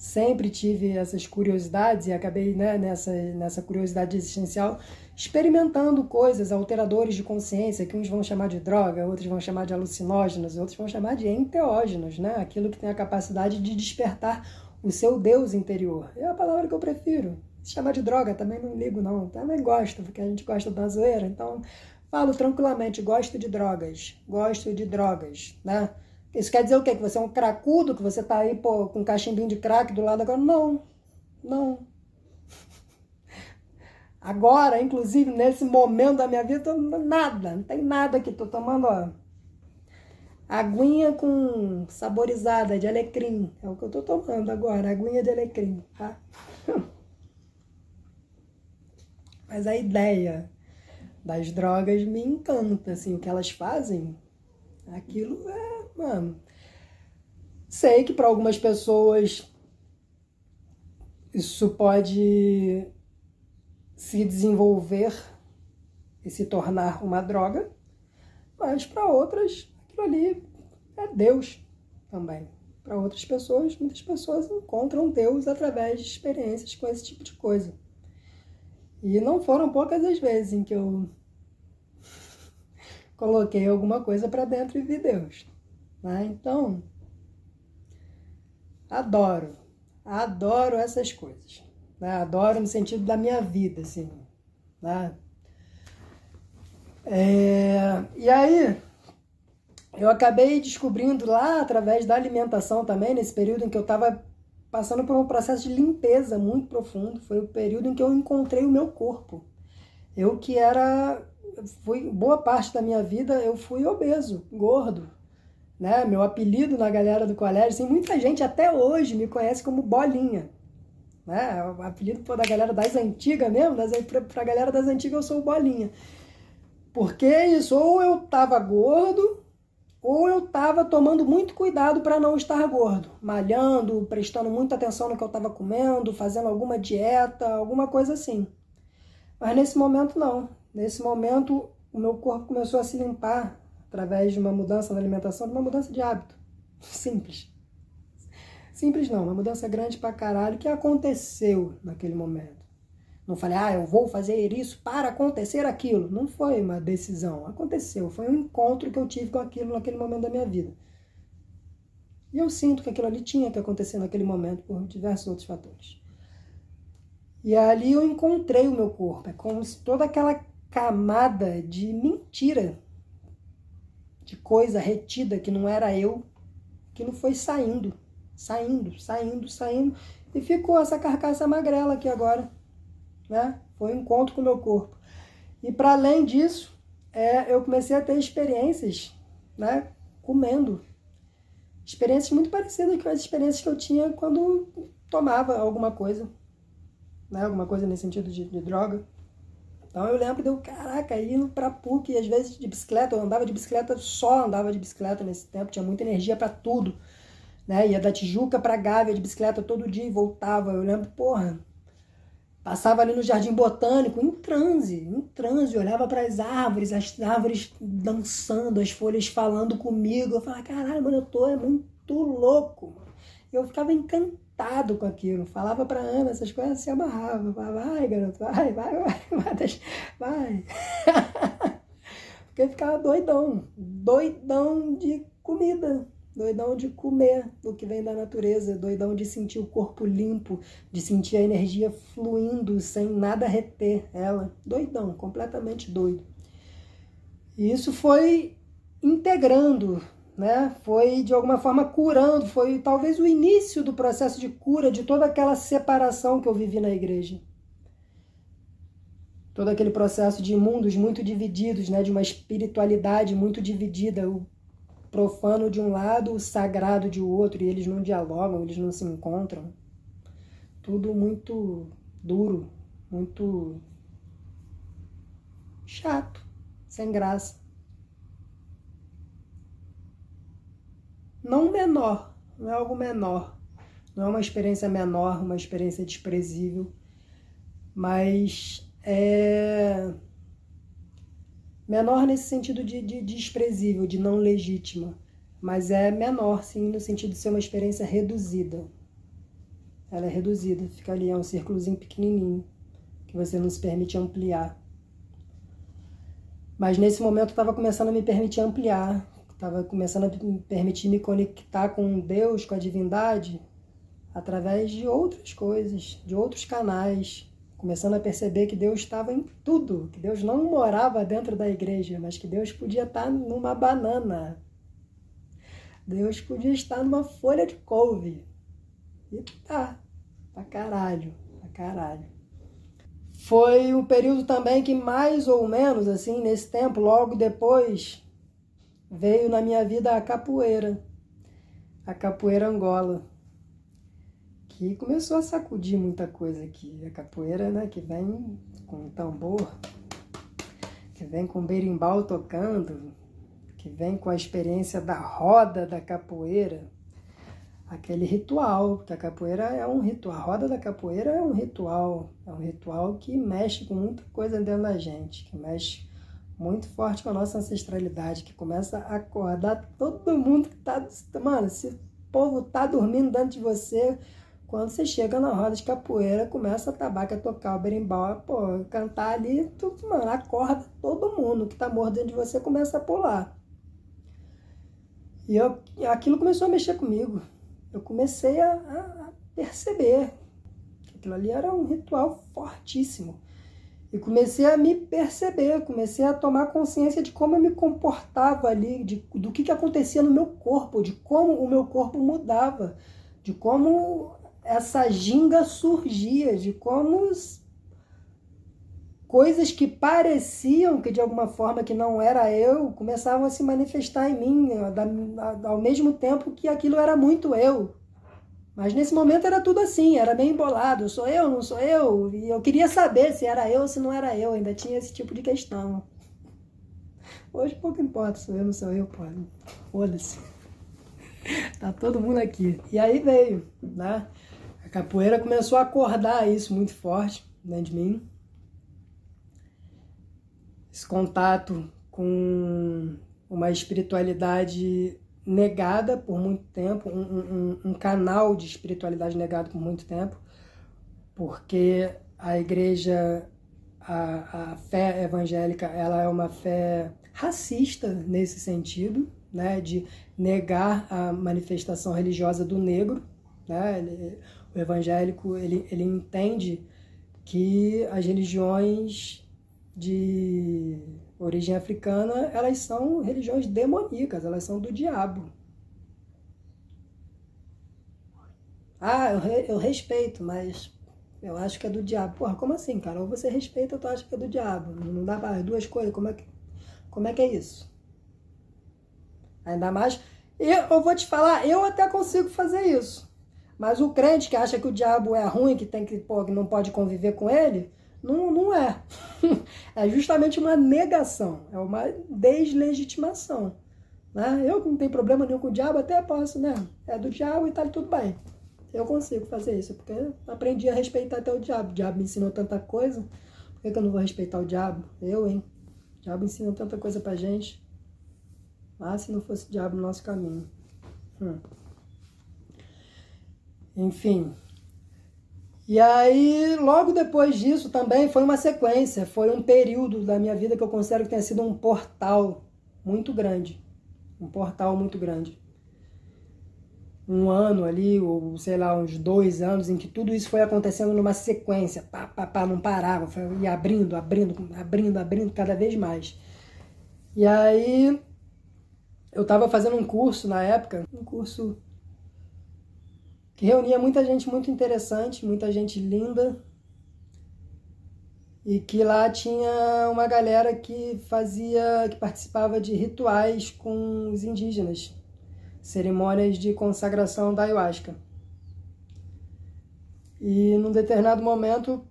sempre tive essas curiosidades e acabei né, nessa, nessa curiosidade existencial experimentando coisas, alteradores de consciência, que uns vão chamar de droga, outros vão chamar de alucinógenos, outros vão chamar de enteógenos, né? aquilo que tem a capacidade de despertar o seu Deus interior. É a palavra que eu prefiro. Se chamar de droga também não ligo, não. Também gosto, porque a gente gosta da zoeira, então falo tranquilamente, gosto de drogas, gosto de drogas, né? Isso quer dizer o quê? Que você é um cracudo, que você tá aí pô, com um cachimbinho de crack do lado agora? Não, não. Agora, inclusive, nesse momento da minha vida, nada, não tem nada aqui. Tô tomando, ó, aguinha com saborizada de alecrim. É o que eu tô tomando agora, aguinha de alecrim, tá? Mas a ideia das drogas me encanta, assim, o que elas fazem, aquilo é Mano, sei que para algumas pessoas isso pode se desenvolver e se tornar uma droga, mas para outras aquilo ali é Deus também. Para outras pessoas, muitas pessoas encontram Deus através de experiências com esse tipo de coisa. E não foram poucas as vezes em que eu coloquei alguma coisa para dentro e vi Deus. Né? Então, adoro, adoro essas coisas. Né? Adoro no sentido da minha vida, assim. Né? É, e aí, eu acabei descobrindo lá, através da alimentação também, nesse período em que eu estava passando por um processo de limpeza muito profundo. Foi o período em que eu encontrei o meu corpo. Eu que era fui boa parte da minha vida eu fui obeso, gordo, né? Meu apelido na galera do colégio, assim, muita gente até hoje me conhece como Bolinha, né? O apelido pô, da galera das antigas mesmo, das, pra, pra galera das antigas eu sou Bolinha. Porque isso, ou eu tava gordo, ou eu tava tomando muito cuidado para não estar gordo, malhando, prestando muita atenção no que eu tava comendo, fazendo alguma dieta, alguma coisa assim. Mas nesse momento não. Nesse momento o meu corpo começou a se limpar através de uma mudança na alimentação, de uma mudança de hábito. Simples. Simples não, uma mudança grande pra caralho que aconteceu naquele momento. Não falei, ah, eu vou fazer isso para acontecer aquilo. Não foi uma decisão, aconteceu. Foi um encontro que eu tive com aquilo naquele momento da minha vida. E eu sinto que aquilo ali tinha que acontecer naquele momento por diversos outros fatores. E ali eu encontrei o meu corpo. É como se toda aquela camada de mentira, de coisa retida que não era eu, que não foi saindo, saindo, saindo, saindo. E ficou essa carcaça magrela aqui agora né? Foi um encontro com o meu corpo. E para além disso, é, eu comecei a ter experiências, né? Comendo. Experiências muito parecidas com as experiências que eu tinha quando tomava alguma coisa, né? Alguma coisa nesse sentido de, de droga. Então eu lembro de eu, caraca, indo pra PUC, às vezes de bicicleta, eu andava de bicicleta, só andava de bicicleta nesse tempo, tinha muita energia para tudo. Né? Ia da Tijuca pra Gávea de bicicleta todo dia e voltava. Eu lembro, porra, Passava ali no Jardim Botânico, em transe, em transe, olhava para as árvores, as árvores dançando, as folhas falando comigo. Eu falava, caralho, mano, eu tô é muito louco. Eu ficava encantado com aquilo. Falava para Ana essas coisas, se amarrava. Falava, vai, garoto, vai, vai, vai, vai. vai. Porque ficava doidão, doidão de comida doidão de comer o que vem da natureza, doidão de sentir o corpo limpo, de sentir a energia fluindo sem nada reter ela. Doidão, completamente doido. E isso foi integrando, né? Foi de alguma forma curando, foi talvez o início do processo de cura de toda aquela separação que eu vivi na igreja. Todo aquele processo de mundos muito divididos, né? De uma espiritualidade muito dividida, o profano de um lado, o sagrado de outro, e eles não dialogam, eles não se encontram. Tudo muito duro, muito chato, sem graça. Não menor, não é algo menor, não é uma experiência menor, uma experiência desprezível, mas é Menor nesse sentido de, de, desprezível, de não legítima, mas é menor, sim, no sentido de ser uma experiência reduzida. Ela é reduzida, fica ali, é um círculozinho pequenininho, que você não se permite ampliar. Mas nesse momento eu estava começando a me permitir ampliar, estava começando a me permitir me conectar com Deus, com a divindade, através de outras coisas, de outros canais, começando a perceber que Deus estava em tudo, que Deus não morava dentro da igreja, mas que Deus podia estar numa banana. Deus podia estar numa folha de couve. E tá, pra caralho, pra caralho. Foi o período também que mais ou menos assim, nesse tempo, logo depois, veio na minha vida a capoeira. A capoeira Angola que começou a sacudir muita coisa aqui. A capoeira, né, que vem com tambor, que vem com berimbau tocando, que vem com a experiência da roda da capoeira, aquele ritual, que a capoeira é um ritual, a roda da capoeira é um ritual, é um ritual que mexe com muita coisa dentro da gente, que mexe muito forte com a nossa ancestralidade, que começa a acordar todo mundo que tá, mano, se o povo tá dormindo dentro de você, quando você chega na roda de capoeira, começa a tabaca tocar o berimbau, pô, cantar ali, tu, mano, acorda todo mundo que tá morto de você começa a pular. E eu, aquilo começou a mexer comigo. Eu comecei a, a perceber que aquilo ali era um ritual fortíssimo. E comecei a me perceber, comecei a tomar consciência de como eu me comportava ali, de, do que, que acontecia no meu corpo, de como o meu corpo mudava, de como essa ginga surgia, de como coisas que pareciam que de alguma forma que não era eu começavam a se manifestar em mim ao mesmo tempo que aquilo era muito eu. Mas nesse momento era tudo assim, era bem embolado. Sou eu, não sou eu? E eu queria saber se era eu ou se não era eu. Ainda tinha esse tipo de questão. Hoje pouco importa, sou eu, não sou eu, pô. Foda-se. Tá todo mundo aqui. E aí veio, né? A capoeira começou a acordar isso muito forte dentro de mim. Esse contato com uma espiritualidade negada por muito tempo, um, um, um, canal de espiritualidade negado por muito tempo, porque a igreja, a, a fé evangélica, ela é uma fé racista nesse sentido, né, de negar a manifestação religiosa do negro, né, ele, o evangélico ele, ele entende que as religiões de origem africana, elas são religiões demoníacas, elas são do diabo. Ah, eu, re, eu respeito, mas eu acho que é do diabo. Porra, como assim, cara? Ou você respeita ou tu acha que é do diabo? Não dá para as duas coisas. Como é que, como é, que é isso? Ainda mais. Eu, eu vou te falar, eu até consigo fazer isso. Mas o crente que acha que o diabo é ruim, que tem que, pô, que não pode conviver com ele, não, não é. é justamente uma negação, é uma deslegitimação. Né? Eu não tenho problema nenhum com o diabo, até posso, né? É do diabo e tá tudo bem. Eu consigo fazer isso, porque aprendi a respeitar até o diabo. O diabo me ensinou tanta coisa, por que, que eu não vou respeitar o diabo? Eu, hein? O diabo ensinou tanta coisa pra gente. Ah, se não fosse o diabo no nosso caminho. Hum. Enfim, e aí, logo depois disso, também foi uma sequência, foi um período da minha vida que eu considero que tenha sido um portal muito grande. Um portal muito grande. Um ano ali, ou sei lá, uns dois anos, em que tudo isso foi acontecendo numa sequência, pá, pá, pá, não parava, foi ia abrindo, abrindo, abrindo, abrindo cada vez mais. E aí, eu estava fazendo um curso na época, um curso que reunia muita gente muito interessante, muita gente linda. E que lá tinha uma galera que fazia, que participava de rituais com os indígenas, cerimônias de consagração da ayahuasca. E num determinado momento,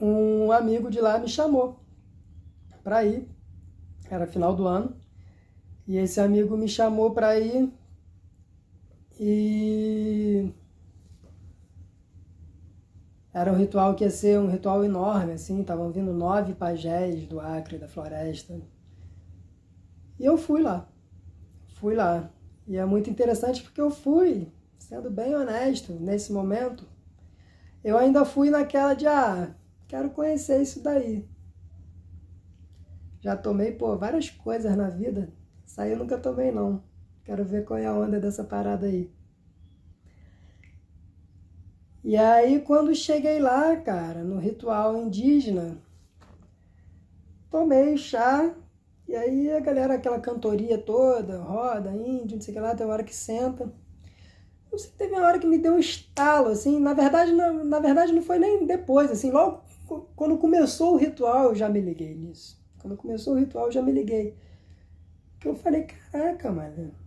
um amigo de lá me chamou para ir. Era final do ano. E esse amigo me chamou para ir e era um ritual que ia ser um ritual enorme, assim, estavam vindo nove pajés do Acre, da floresta. E eu fui lá. Fui lá. E é muito interessante porque eu fui, sendo bem honesto, nesse momento, eu ainda fui naquela de, ah, quero conhecer isso daí. Já tomei, pô, várias coisas na vida. Isso aí eu nunca tomei, não. Quero ver qual é a onda dessa parada aí. E aí, quando cheguei lá, cara, no ritual indígena, tomei chá. E aí a galera, aquela cantoria toda, roda, índio, não sei o que lá, tem uma hora que senta. Eu sei, teve uma hora que me deu um estalo, assim. Na verdade, na, na verdade, não foi nem depois, assim. Logo quando começou o ritual, eu já me liguei nisso. Quando começou o ritual, eu já me liguei. Que eu falei, caraca, mano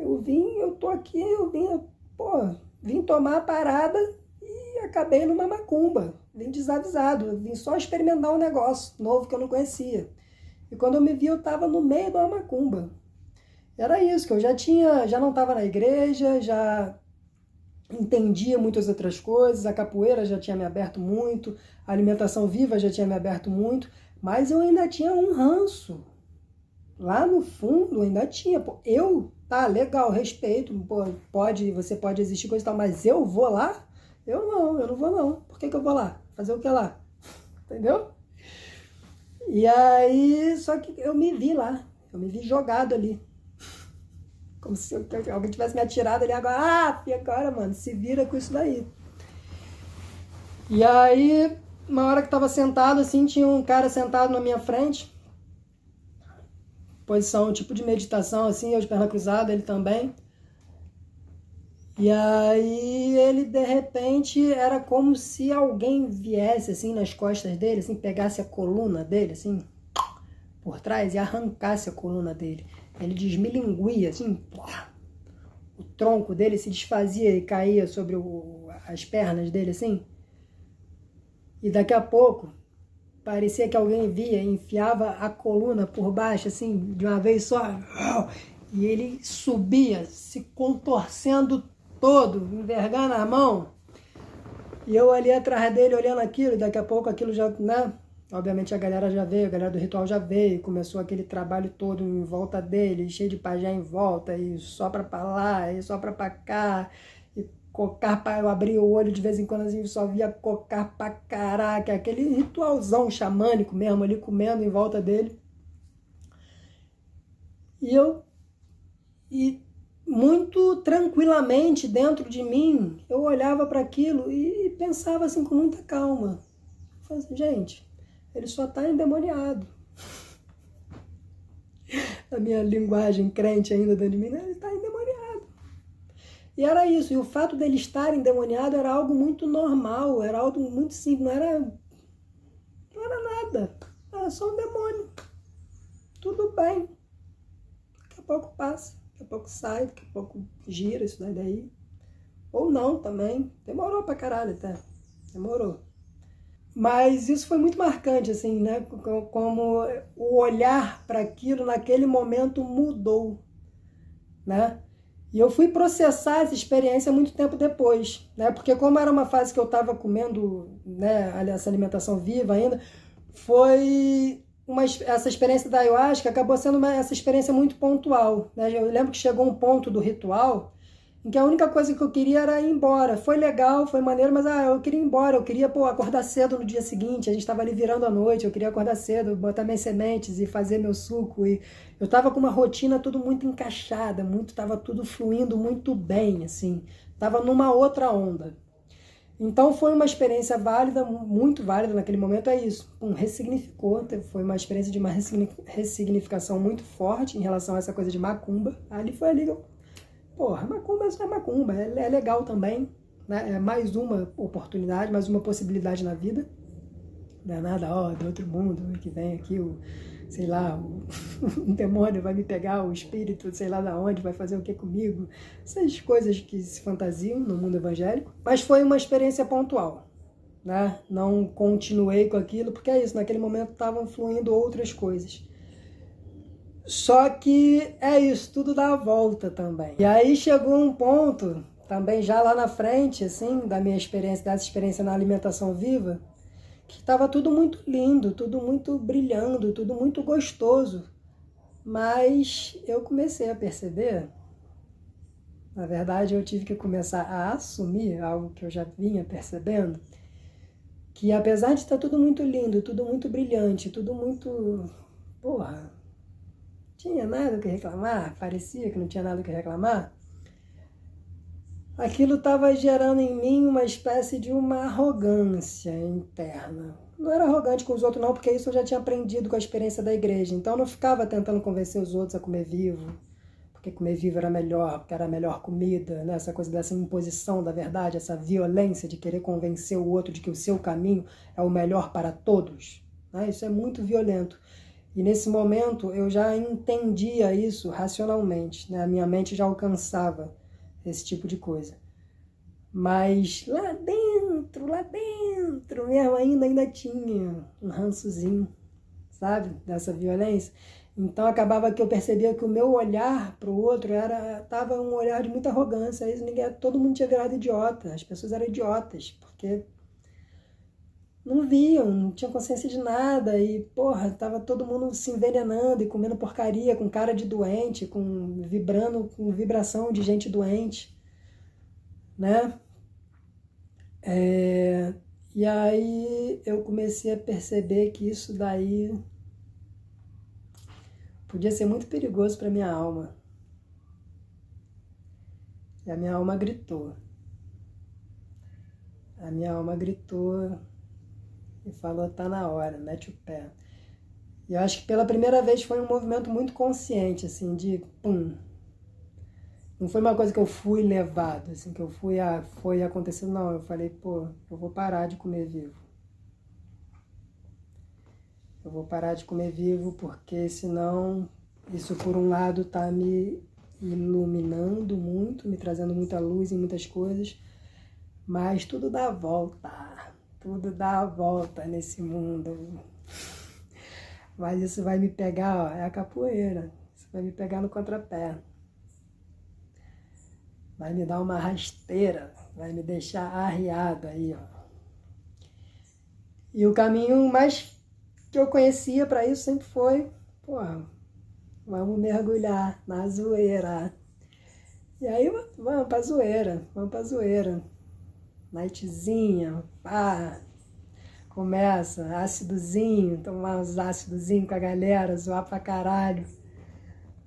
eu vim, eu tô aqui, eu vim, pô, vim tomar a parada e acabei numa macumba. Vim desavisado, vim só experimentar um negócio novo que eu não conhecia. E quando eu me vi, eu tava no meio uma macumba. Era isso, que eu já tinha, já não estava na igreja, já entendia muitas outras coisas, a capoeira já tinha me aberto muito, a alimentação viva já tinha me aberto muito, mas eu ainda tinha um ranço. Lá no fundo ainda tinha. Pô, eu Tá, legal, respeito, pode, você pode existir coisa e tal, mas eu vou lá? Eu não, eu não vou não. Por que, que eu vou lá? Fazer o que lá? Entendeu? E aí, só que eu me vi lá, eu me vi jogado ali. Como se alguém tivesse me atirado ali agora. Ah, e agora, mano, se vira com isso daí. E aí, uma hora que tava sentado assim, tinha um cara sentado na minha frente posição, tipo de meditação, assim, eu de perna cruzada, ele também. E aí ele de repente era como se alguém viesse assim nas costas dele, assim, pegasse a coluna dele, assim, por trás e arrancasse a coluna dele. Ele desmilinguia, assim, o tronco dele se desfazia e caía sobre o, as pernas dele, assim. E daqui a pouco parecia que alguém via, enfiava a coluna por baixo, assim, de uma vez só, e ele subia, se contorcendo todo, envergando a mão. E eu ali atrás dele olhando aquilo, e daqui a pouco aquilo já, né? Obviamente a galera já veio, a galera do ritual já veio, começou aquele trabalho todo em volta dele, cheio de pajé em volta, e sopra pra lá, e sopra pra cá, cocar pra... Eu abri o olho de vez em quando assim, só via cocar pra caraca, aquele ritualzão xamânico mesmo ali comendo em volta dele. E eu. E muito tranquilamente dentro de mim, eu olhava para aquilo e pensava assim com muita calma. Assim, gente, ele só está endemoniado. A minha linguagem crente ainda dentro de mim, ele está endemoniado. E era isso, e o fato dele estar endemoniado era algo muito normal, era algo muito simples, não era, não era nada, era só um demônio. Tudo bem, daqui a pouco passa daqui a pouco sai, daqui a pouco gira isso daí. Ou não também. Demorou pra caralho até. Demorou. Mas isso foi muito marcante, assim, né? Como o olhar para aquilo naquele momento mudou, né? E eu fui processar essa experiência muito tempo depois, né? Porque como era uma fase que eu estava comendo, né, essa alimentação viva ainda, foi uma, essa experiência da ayahuasca acabou sendo uma, essa experiência muito pontual. Né? Eu lembro que chegou um ponto do ritual em que a única coisa que eu queria era ir embora. Foi legal, foi maneiro, mas ah, eu queria ir embora. Eu queria pô, acordar cedo no dia seguinte. A gente estava ali virando a noite. Eu queria acordar cedo, botar minhas sementes e fazer meu suco. E eu estava com uma rotina tudo muito encaixada, muito, estava tudo fluindo muito bem, assim. Tava numa outra onda. Então foi uma experiência válida, muito válida naquele momento, é isso. Um ressignificou, foi uma experiência de uma ressignificação muito forte em relação a essa coisa de macumba. Ali foi ali que eu. Porra, macumba é macumba, é, é legal também. Né? É mais uma oportunidade, mais uma possibilidade na vida. Não é nada, ó, do outro mundo que vem aqui o sei lá, um demônio vai me pegar, o espírito, sei lá da onde, vai fazer o que comigo. Essas coisas que se fantasiam no mundo evangélico. Mas foi uma experiência pontual. Né? Não continuei com aquilo, porque é isso, naquele momento estavam fluindo outras coisas. Só que é isso, tudo dá a volta também. E aí chegou um ponto, também já lá na frente, assim, da minha experiência, dessa experiência na alimentação viva, que estava tudo muito lindo, tudo muito brilhando, tudo muito gostoso. Mas eu comecei a perceber, na verdade eu tive que começar a assumir algo que eu já vinha percebendo, que apesar de estar tudo muito lindo, tudo muito brilhante, tudo muito. Porra, tinha nada que reclamar, parecia que não tinha nada que reclamar aquilo estava gerando em mim uma espécie de uma arrogância interna. Não era arrogante com os outros, não, porque isso eu já tinha aprendido com a experiência da igreja. Então eu não ficava tentando convencer os outros a comer vivo, porque comer vivo era melhor, porque era a melhor comida, né? essa coisa dessa imposição da verdade, essa violência de querer convencer o outro de que o seu caminho é o melhor para todos. Né? Isso é muito violento. E nesse momento eu já entendia isso racionalmente, né? a minha mente já alcançava esse tipo de coisa. Mas lá dentro, lá dentro mesmo, ainda, ainda tinha um rançozinho, sabe? Dessa violência. Então acabava que eu percebia que o meu olhar para o outro era tava um olhar de muita arrogância. Aí ninguém, todo mundo tinha virado idiota. As pessoas eram idiotas, porque não viam, não tinham consciência de nada e, porra, tava todo mundo se envenenando e comendo porcaria com cara de doente, com vibrando com vibração de gente doente, né? É, e aí eu comecei a perceber que isso daí podia ser muito perigoso para minha alma. E a minha alma gritou. A minha alma gritou e falou: tá na hora, mete o pé. E eu acho que pela primeira vez foi um movimento muito consciente, assim, de pum. não foi uma coisa que eu fui levado, assim, que eu fui a, foi acontecendo, não. Eu falei, pô, eu vou parar de comer vivo. Eu vou parar de comer vivo porque senão isso por um lado tá me iluminando muito, me trazendo muita luz em muitas coisas, mas tudo dá volta, tudo dá a volta nesse mundo. Mas isso vai me pegar, ó, é a capoeira, isso vai me pegar no contrapé. Vai me dar uma rasteira, vai me deixar arriado aí, ó. E o caminho mais que eu conhecia para isso sempre foi, porra, vamos mergulhar na zoeira. E aí vamos pra zoeira, vamos pra zoeira. Nightzinha, pá, começa, ácidozinho, tomar uns ácidozinhos com a galera, zoar pra caralho,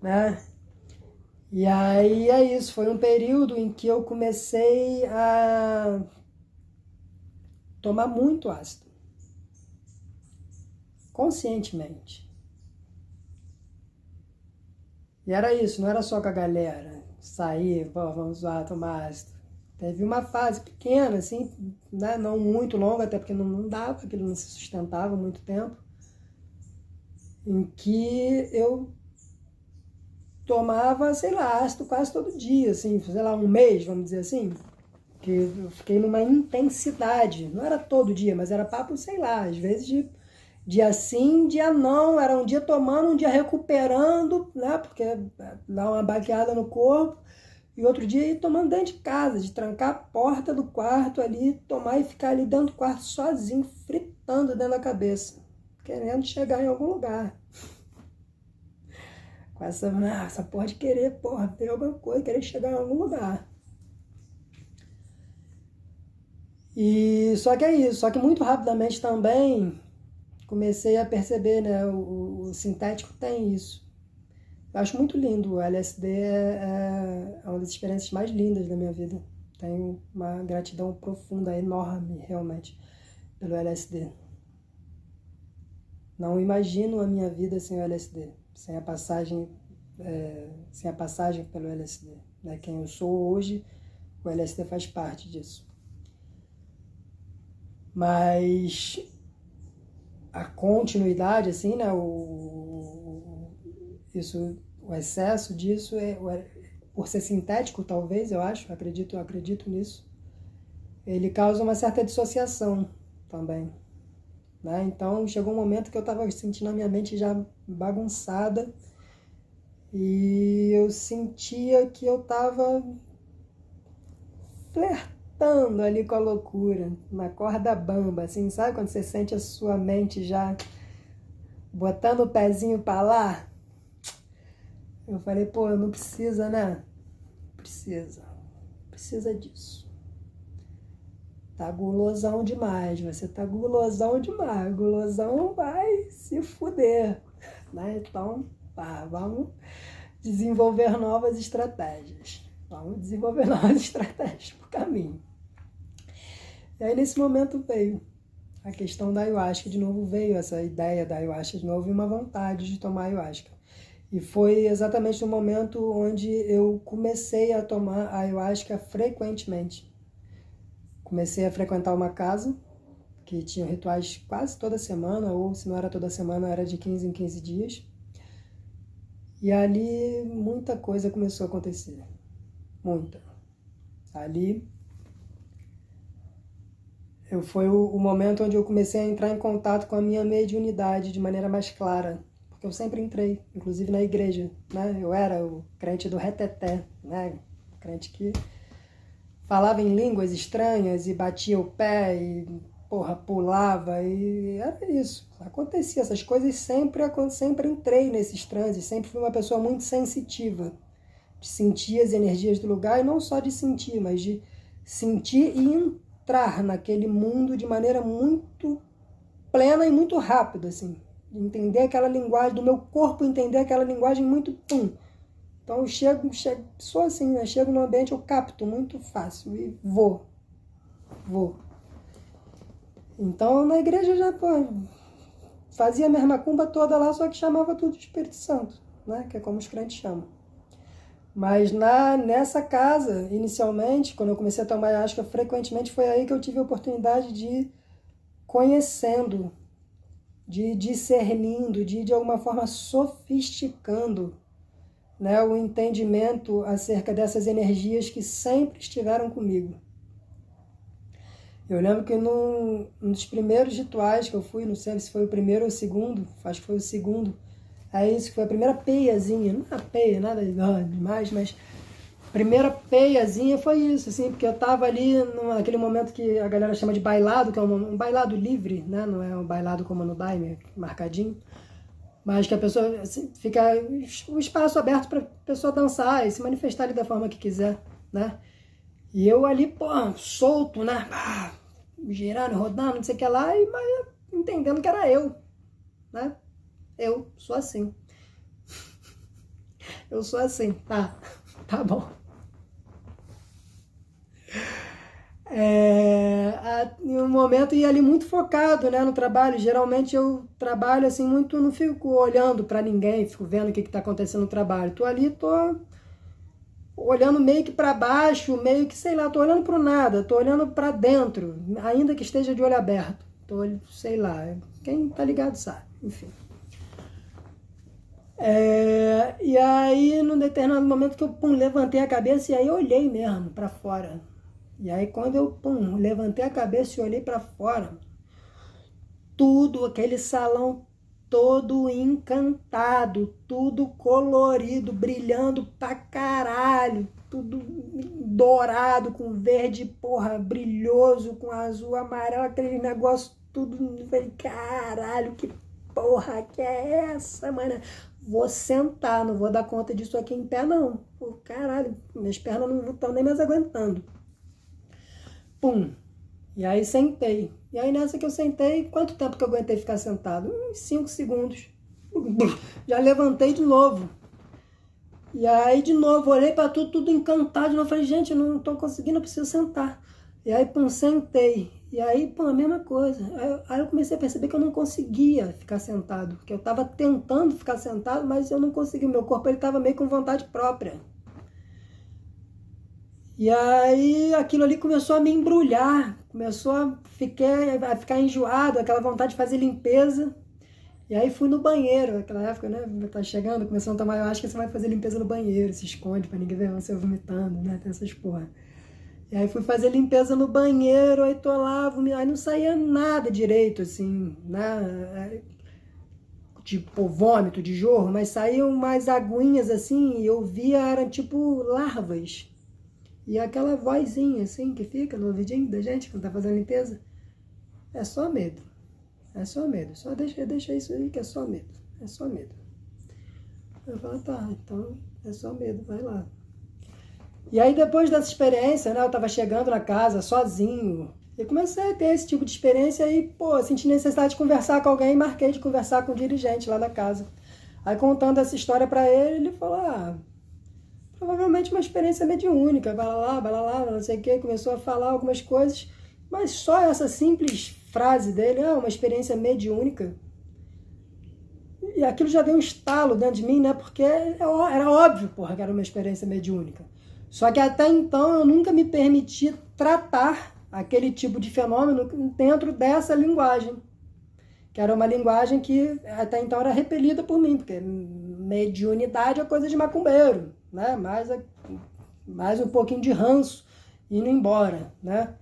né? E aí é isso, foi um período em que eu comecei a tomar muito ácido. Conscientemente. E era isso, não era só com a galera. Sair, vamos zoar, tomar ácido. Teve uma fase pequena, assim, né? não muito longa, até porque não, não dava, aquilo não se sustentava muito tempo, em que eu tomava, sei lá, ácido quase todo dia, assim, sei lá, um mês, vamos dizer assim. Que eu fiquei numa intensidade. Não era todo dia, mas era papo, sei lá, às vezes de Dia sim, dia não, era um dia tomando, um dia recuperando, né? Porque dá uma baqueada no corpo, e outro dia ir tomando dentro de casa, de trancar a porta do quarto ali, tomar e ficar ali dentro do quarto sozinho, fritando dentro da cabeça, querendo chegar em algum lugar. Com essa, ah, essa porra de querer, porra, ter alguma coisa, querer chegar em algum lugar. E só que é isso, só que muito rapidamente também comecei a perceber, né? O, o sintético tem isso. Eu acho muito lindo. O LSD é, é, é uma das experiências mais lindas da minha vida. Tenho uma gratidão profunda, enorme, realmente, pelo LSD. Não imagino a minha vida sem o LSD, sem a passagem, é, sem a passagem pelo LSD. Né? Quem eu sou hoje, o LSD faz parte disso. Mas a continuidade, assim, né? O, isso, o excesso disso é, por ser sintético, talvez, eu acho, acredito, acredito nisso. Ele causa uma certa dissociação também. Né? Então chegou um momento que eu estava sentindo a minha mente já bagunçada e eu sentia que eu estava flertando ali com a loucura, na corda bamba, assim, sabe quando você sente a sua mente já botando o pezinho para lá? Eu falei, pô, não precisa, né? Precisa. Precisa disso. Tá gulosão demais, você tá gulosão demais. Gulosão vai se fuder, né? Então, tá, vamos desenvolver novas estratégias. Vamos desenvolver novas estratégias pro caminho. E aí nesse momento veio a questão da ayahuasca, de novo veio essa ideia da ayahuasca de novo e uma vontade de tomar ayahuasca. E foi exatamente no momento onde eu comecei a tomar ayahuasca frequentemente. Comecei a frequentar uma casa que tinha rituais quase toda semana, ou se não era toda semana, era de 15 em 15 dias. E ali muita coisa começou a acontecer. Muita. Ali eu, foi o, o, momento onde eu comecei a entrar em contato com a minha mediunidade de maneira mais clara. Porque eu sempre entrei, inclusive na igreja. Né? Eu era o crente do reteté, né? o crente que falava em línguas estranhas e batia o pé e porra, pulava e era isso. Acontecia essas coisas sempre sempre entrei nesses transes, sempre fui uma pessoa muito sensitiva, de sentir as energias do lugar e não só de sentir, mas de sentir e entrar naquele mundo de maneira muito plena e muito rápida, assim. Entender aquela linguagem, do meu corpo entender aquela linguagem muito pum. Então eu chego, chego sou assim, né? Chego no ambiente, eu capto muito fácil e vou. Vou. Então na igreja já pô, fazia a mesma cumba toda lá, só que chamava tudo de Espírito Santo, né? Que é como os crentes chamam. Mas na, nessa casa, inicialmente, quando eu comecei a tomar ayahuasca frequentemente, foi aí que eu tive a oportunidade de ir conhecendo, de discernindo, de de alguma forma sofisticando né, o entendimento acerca dessas energias que sempre estiveram comigo. Eu lembro que num, num dos primeiros rituais que eu fui, não sei se foi o primeiro ou o segundo, acho que foi o segundo, é isso que foi a primeira peiazinha, não é peia, nada demais, mas primeira peiazinha foi isso, assim, porque eu tava ali naquele momento que a galera chama de bailado, que é um, um bailado livre, né, não é um bailado como no Daime, marcadinho, mas que a pessoa assim, fica o espaço aberto para pessoa dançar e se manifestar ali da forma que quiser, né? E eu ali, pô, solto, né? Girando, rodando, não sei o que lá, e, mas entendendo que era eu, né? Eu sou assim. Eu sou assim, tá? Tá bom. É, em um momento e ali muito focado né, no trabalho. Geralmente eu trabalho assim muito, não fico olhando para ninguém, fico vendo o que está acontecendo no trabalho. Tô ali, tô olhando meio que para baixo, meio que sei lá, tô olhando para nada, tô olhando para dentro, ainda que esteja de olho aberto. Tô, sei lá, quem tá ligado sabe, enfim. É, e aí, num determinado momento que eu pum, levantei a cabeça e aí olhei mesmo para fora e aí quando eu pum, levantei a cabeça e olhei para fora, tudo, aquele salão todo encantado, tudo colorido, brilhando pra caralho, tudo dourado, com verde, porra, brilhoso, com azul, amarelo, aquele negócio tudo. Falei, caralho, que porra que é essa, mano? Vou sentar, não vou dar conta disso aqui em pé, não. Pô, caralho, minhas pernas não estão nem mais aguentando. Pum. E aí sentei. E aí nessa que eu sentei, quanto tempo que eu aguentei ficar sentado? Uns 5 segundos. Já levantei de novo. E aí de novo, olhei para tudo, tudo encantado. Eu falei, gente, eu não estou conseguindo, eu preciso sentar. E aí, pum, sentei. E aí, pum, a mesma coisa. Aí, eu comecei a perceber que eu não conseguia ficar sentado. Que eu estava tentando ficar sentado, mas eu não conseguia. Meu corpo ele estava meio com vontade própria. E aí aquilo ali começou a me embrulhar, começou a ficar, a ficar enjoado, aquela vontade de fazer limpeza. E aí fui no banheiro, naquela época, né? Tá chegando, começando a tomar, eu acho que você vai fazer limpeza no banheiro, se esconde pra ninguém ver você vomitando, né? Tem essas porra. E aí fui fazer limpeza no banheiro, aí tô lá, aí não saía nada direito, assim, né? Tipo vômito de jorro, mas saíam mais aguinhas assim, e eu via, eram tipo larvas e aquela vozinha assim que fica no ouvidinho da gente quando tá fazendo limpeza, é só medo. É só medo. Só deixa, deixa isso aí que é só medo. É só medo. Eu falo, tá, então é só medo, vai lá. E aí depois dessa experiência, né, eu tava chegando na casa sozinho, e comecei a ter esse tipo de experiência e, pô, senti necessidade de conversar com alguém e marquei de conversar com o dirigente lá da casa. Aí contando essa história para ele, ele falou: "Ah, provavelmente uma experiência mediúnica, vai lá, vai lá, não sei o que, começou a falar algumas coisas, mas só essa simples frase dele, é ah, uma experiência mediúnica, e aquilo já deu um estalo dentro de mim, né, porque é era óbvio, porra, que era uma experiência mediúnica. Só que até então eu nunca me permiti tratar aquele tipo de fenômeno dentro dessa linguagem, que era uma linguagem que até então era repelida por mim, porque mediunidade é coisa de macumbeiro, né? Mais, mais um pouquinho de ranço indo embora, né?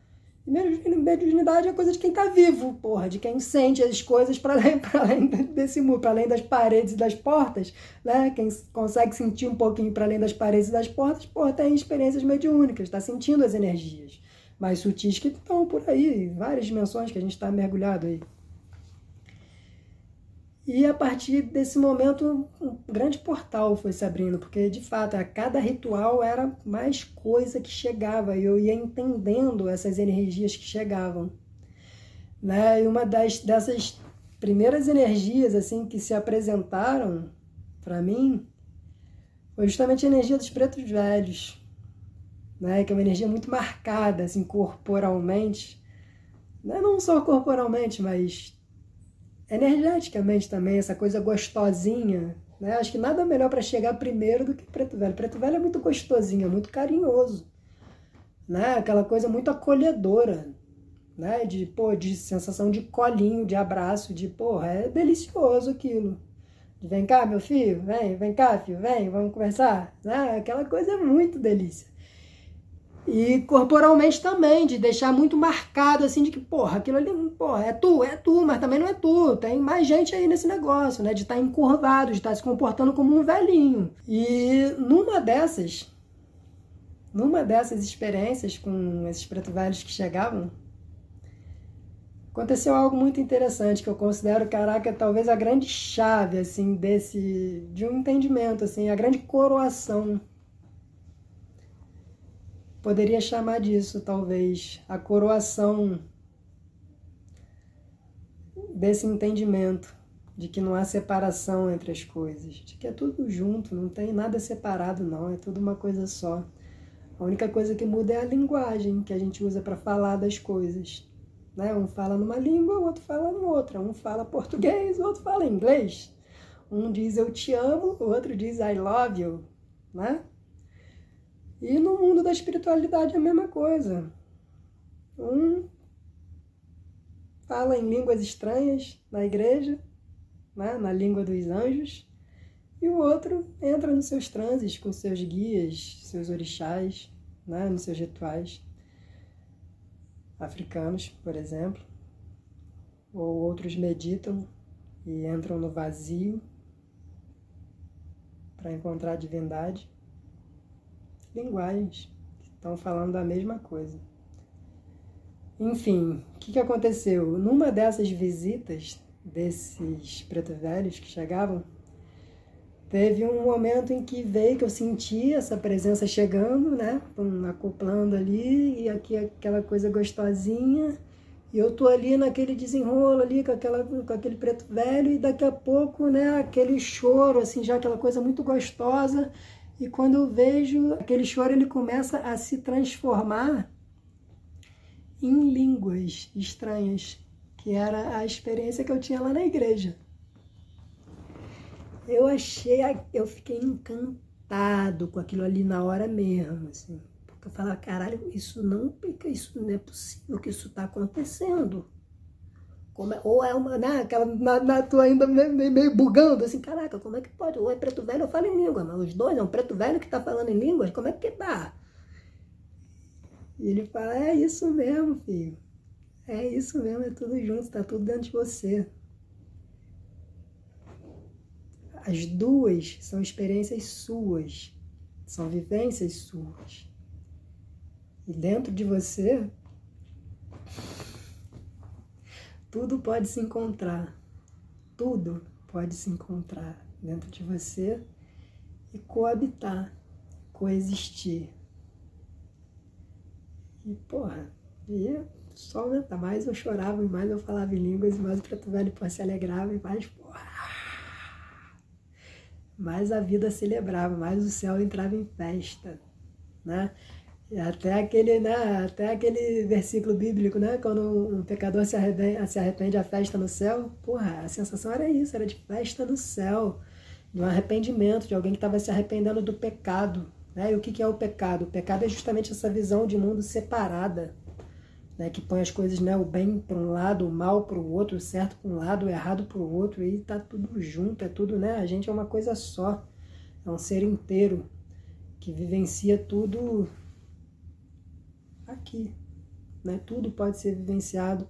mediunidade é coisa de quem está vivo, porra, de quem sente as coisas para além, além desse muro, para além das paredes e das portas, né? Quem consegue sentir um pouquinho para além das paredes e das portas, porra, tem experiências mediúnicas, está sentindo as energias mais sutis que estão por aí, várias dimensões que a gente está mergulhado aí. E a partir desse momento, um grande portal foi se abrindo, porque de fato, a cada ritual era mais coisa que chegava, e eu ia entendendo essas energias que chegavam. Né? E uma das, dessas primeiras energias assim que se apresentaram para mim foi justamente a energia dos pretos velhos, né? que é uma energia muito marcada assim, corporalmente, né? não só corporalmente, mas energeticamente também, essa coisa gostosinha, Né? Acho que nada melhor para chegar primeiro do que preto velho. Preto velho é muito gostosinho, é muito carinhoso. Né? Aquela coisa muito acolhedora. Né? De, pô, de sensação de colinho, de abraço, de porra, é delicioso aquilo. Vem cá, meu filho, vem, vem cá, filho, vem, vamos conversar. Né? Aquela coisa é muito delícia. E corporalmente também, de deixar muito marcado assim, de que, porra, aquilo ali, porra, é tu, é tu, mas também não é tu. Tem mais gente aí nesse negócio, né? De estar tá encurvado, de estar tá se comportando como um velhinho. E numa dessas, numa dessas experiências com esses preto velhos que chegavam, aconteceu algo muito interessante que eu considero, caraca, talvez a grande chave, assim, desse, de um entendimento, assim, a grande coroação Poderia chamar disso, talvez, a coroação desse entendimento de que não há separação entre as coisas, de que é tudo junto, não tem nada separado, não, é tudo uma coisa só. A única coisa que muda é a linguagem que a gente usa para falar das coisas. Né? Um fala numa língua, o outro fala em outra. Um fala português, o outro fala inglês. Um diz eu te amo, o outro diz I love you. Né? E no mundo da espiritualidade é a mesma coisa. Um fala em línguas estranhas na igreja, né, na língua dos anjos, e o outro entra nos seus transes com seus guias, seus orixás, né, nos seus rituais africanos, por exemplo, ou outros meditam e entram no vazio para encontrar a divindade linguagens que estão falando da mesma coisa. Enfim, o que, que aconteceu? Numa dessas visitas desses preto velhos que chegavam, teve um momento em que veio que eu senti essa presença chegando, né? Acoplando ali, e aqui aquela coisa gostosinha. E eu tô ali naquele desenrolo ali com, aquela, com aquele preto velho, e daqui a pouco, né, aquele choro, assim, já aquela coisa muito gostosa. E quando eu vejo aquele choro, ele começa a se transformar em línguas estranhas, que era a experiência que eu tinha lá na igreja. Eu achei, eu fiquei encantado com aquilo ali na hora mesmo, assim. Porque eu falava, caralho, isso não, isso não é possível que isso está acontecendo. Ou é uma, né, aquela, na, na, tu ainda meio, meio, bugando, assim, caraca, como é que pode? Ou é preto velho ou fala em língua, mas os dois, é um preto velho que tá falando em línguas, como é que dá? E ele fala, é isso mesmo, filho. É isso mesmo, é tudo junto, tá tudo dentro de você. As duas são experiências suas, são vivências suas. E dentro de você tudo pode se encontrar, tudo pode se encontrar dentro de você e coabitar, coexistir. E porra, e só aumentar. Mais eu chorava, mais eu falava em línguas, mais o preto velho se alegrava, e mais porra. Mais a vida celebrava, mais o céu entrava em festa, né? Até aquele, né, até aquele versículo bíblico, né? Quando um pecador se arrepende, se arrepende a festa no céu, porra, a sensação era isso, era de festa no céu, de um arrependimento, de alguém que estava se arrependendo do pecado. Né? E o que, que é o pecado? O pecado é justamente essa visão de mundo separada, né? que põe as coisas, né, o bem para um lado, o mal para o outro, o certo para um lado, o errado para o outro, e tá tudo junto, é tudo, né? A gente é uma coisa só, é um ser inteiro que vivencia tudo aqui. Né? Tudo pode ser vivenciado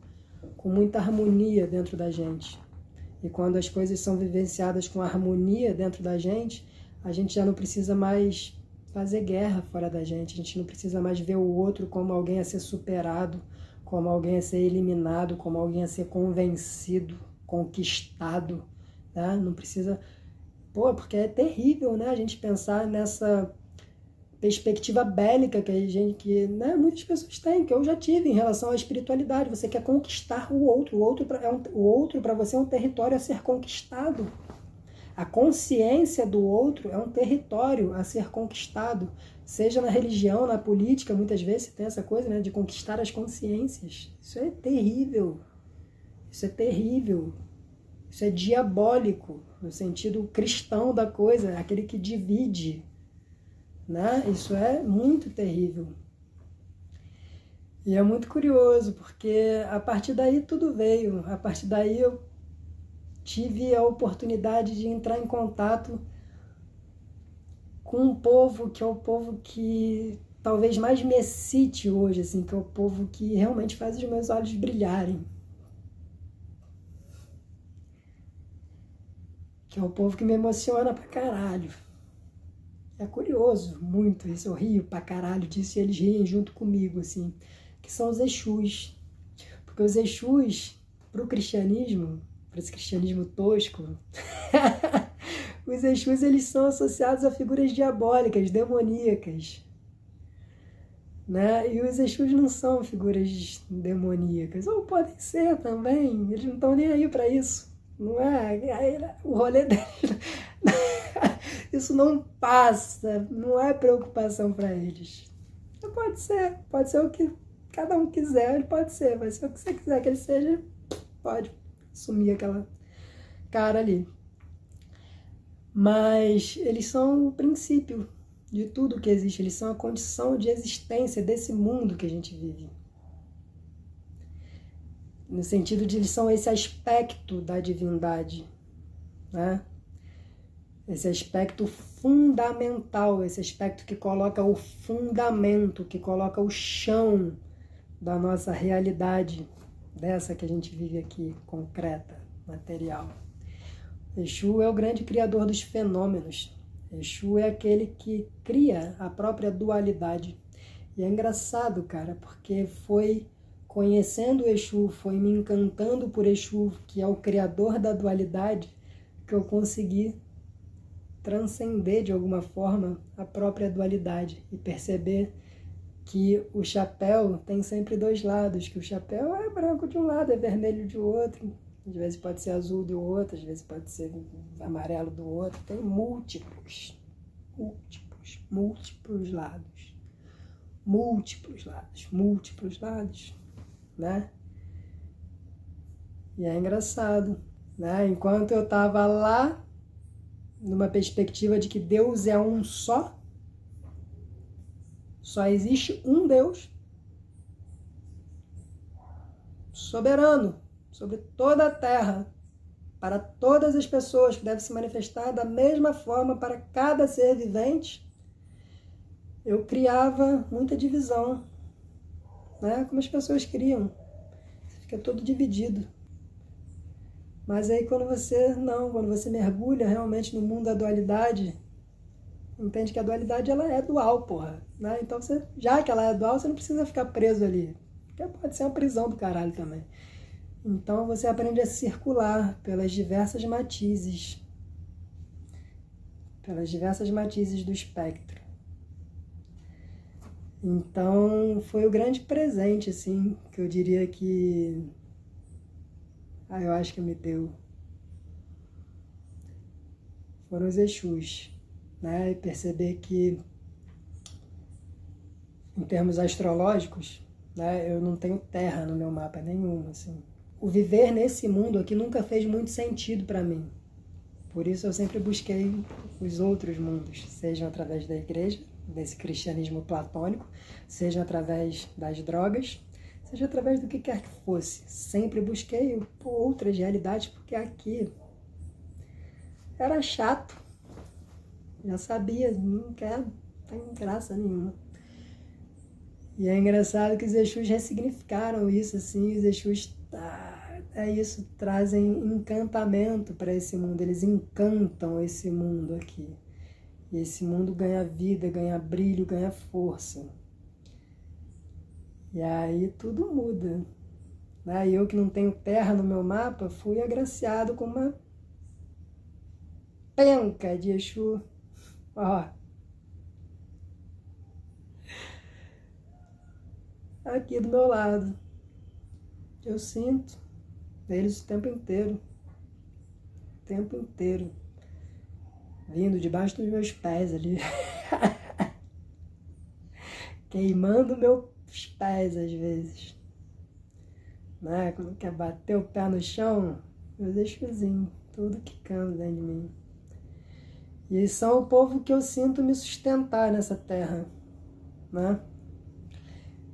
com muita harmonia dentro da gente. E quando as coisas são vivenciadas com harmonia dentro da gente, a gente já não precisa mais fazer guerra fora da gente, a gente não precisa mais ver o outro como alguém a ser superado, como alguém a ser eliminado, como alguém a ser convencido, conquistado, né? Não precisa. Pô, porque é terrível, né? A gente pensar nessa perspectiva bélica que a gente, que né, muitas pessoas têm, que eu já tive em relação à espiritualidade. Você quer conquistar o outro, o outro é um, o outro para você é um território a ser conquistado. A consciência do outro é um território a ser conquistado, seja na religião, na política, muitas vezes tem essa coisa, né, de conquistar as consciências. Isso é terrível. Isso é terrível. Isso é diabólico. no sentido cristão da coisa, aquele que divide. Né? Isso é muito terrível. E é muito curioso, porque a partir daí tudo veio. A partir daí eu tive a oportunidade de entrar em contato com um povo que é o povo que talvez mais me excite hoje, assim, que é o povo que realmente faz os meus olhos brilharem. Que é o povo que me emociona pra caralho. É curioso, muito isso. Eu rio pra caralho disso e eles riem junto comigo, assim. Que são os Exus. Porque os Exus, pro cristianismo, para esse cristianismo tosco, os Exus eles são associados a figuras diabólicas, demoníacas. Né? E os Exus não são figuras demoníacas, ou podem ser também, eles não estão nem aí para isso. Não é? O rolê deles. Isso não passa, não é preocupação para eles. Pode ser, pode ser o que cada um quiser, ele pode ser, vai ser o que você quiser que ele seja, pode sumir aquela cara ali. Mas eles são o princípio de tudo que existe, eles são a condição de existência desse mundo que a gente vive. No sentido de eles são esse aspecto da divindade, né? Esse aspecto fundamental, esse aspecto que coloca o fundamento, que coloca o chão da nossa realidade, dessa que a gente vive aqui, concreta, material. Exu é o grande criador dos fenômenos. Exu é aquele que cria a própria dualidade. E é engraçado, cara, porque foi conhecendo Exu, foi me encantando por Exu, que é o criador da dualidade, que eu consegui transcender de alguma forma a própria dualidade e perceber que o chapéu tem sempre dois lados, que o chapéu é branco de um lado, é vermelho de outro, às vezes pode ser azul do outro, às vezes pode ser amarelo do outro. Tem múltiplos, múltiplos, múltiplos lados. Múltiplos lados, múltiplos lados, né? E é engraçado, né? Enquanto eu estava lá, numa perspectiva de que Deus é um só, só existe um Deus soberano, sobre toda a terra, para todas as pessoas, que deve se manifestar da mesma forma para cada ser vivente, eu criava muita divisão, né? como as pessoas criam. Fica todo dividido. Mas aí quando você não, quando você mergulha realmente no mundo da dualidade, entende que a dualidade ela é dual, porra. Né? Então você, já que ela é dual, você não precisa ficar preso ali. Pode ser uma prisão do caralho também. Então você aprende a circular pelas diversas matizes, pelas diversas matizes do espectro. Então foi o grande presente, assim, que eu diria que ah, eu acho que me deu. Foram os Exus, né? E perceber que em termos astrológicos, né, eu não tenho terra no meu mapa nenhum, assim o viver nesse mundo aqui nunca fez muito sentido para mim. Por isso eu sempre busquei os outros mundos, sejam através da igreja, desse cristianismo platônico, seja através das drogas, seja através do que quer que fosse. Sempre busquei outras realidades, porque aqui era chato. Já sabia, não quero, tem graça nenhuma. E é engraçado que os Exus ressignificaram isso, assim, os Exus ah, é isso, trazem encantamento para esse mundo, eles encantam esse mundo aqui. E esse mundo ganha vida, ganha brilho, ganha força. E aí tudo muda. Né? Eu que não tenho terra no meu mapa, fui agraciado com uma penca de Exu. Ó. Aqui do meu lado. Eu sinto eles o tempo inteiro. O tempo inteiro. Vindo debaixo dos meus pés ali. Queimando meus pés às vezes. Né? Quando quer bater o pé no chão, meus exuzinhos, tudo quicando dentro de mim. E são o povo que eu sinto me sustentar nessa terra, né?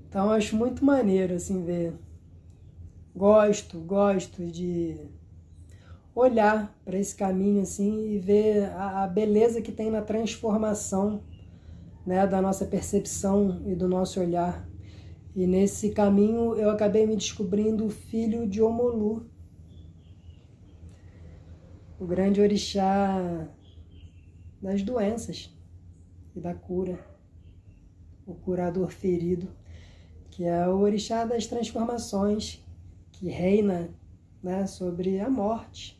Então acho muito maneiro assim ver. Gosto, gosto de olhar para esse caminho assim e ver a, a, beleza que tem na transformação né, da nossa percepção e do nosso olhar. E nesse caminho eu acabei me descobrindo filho de Omolu, o grande orixá das doenças e da cura, o curador ferido, que é o orixá das transformações, que reina né, sobre a morte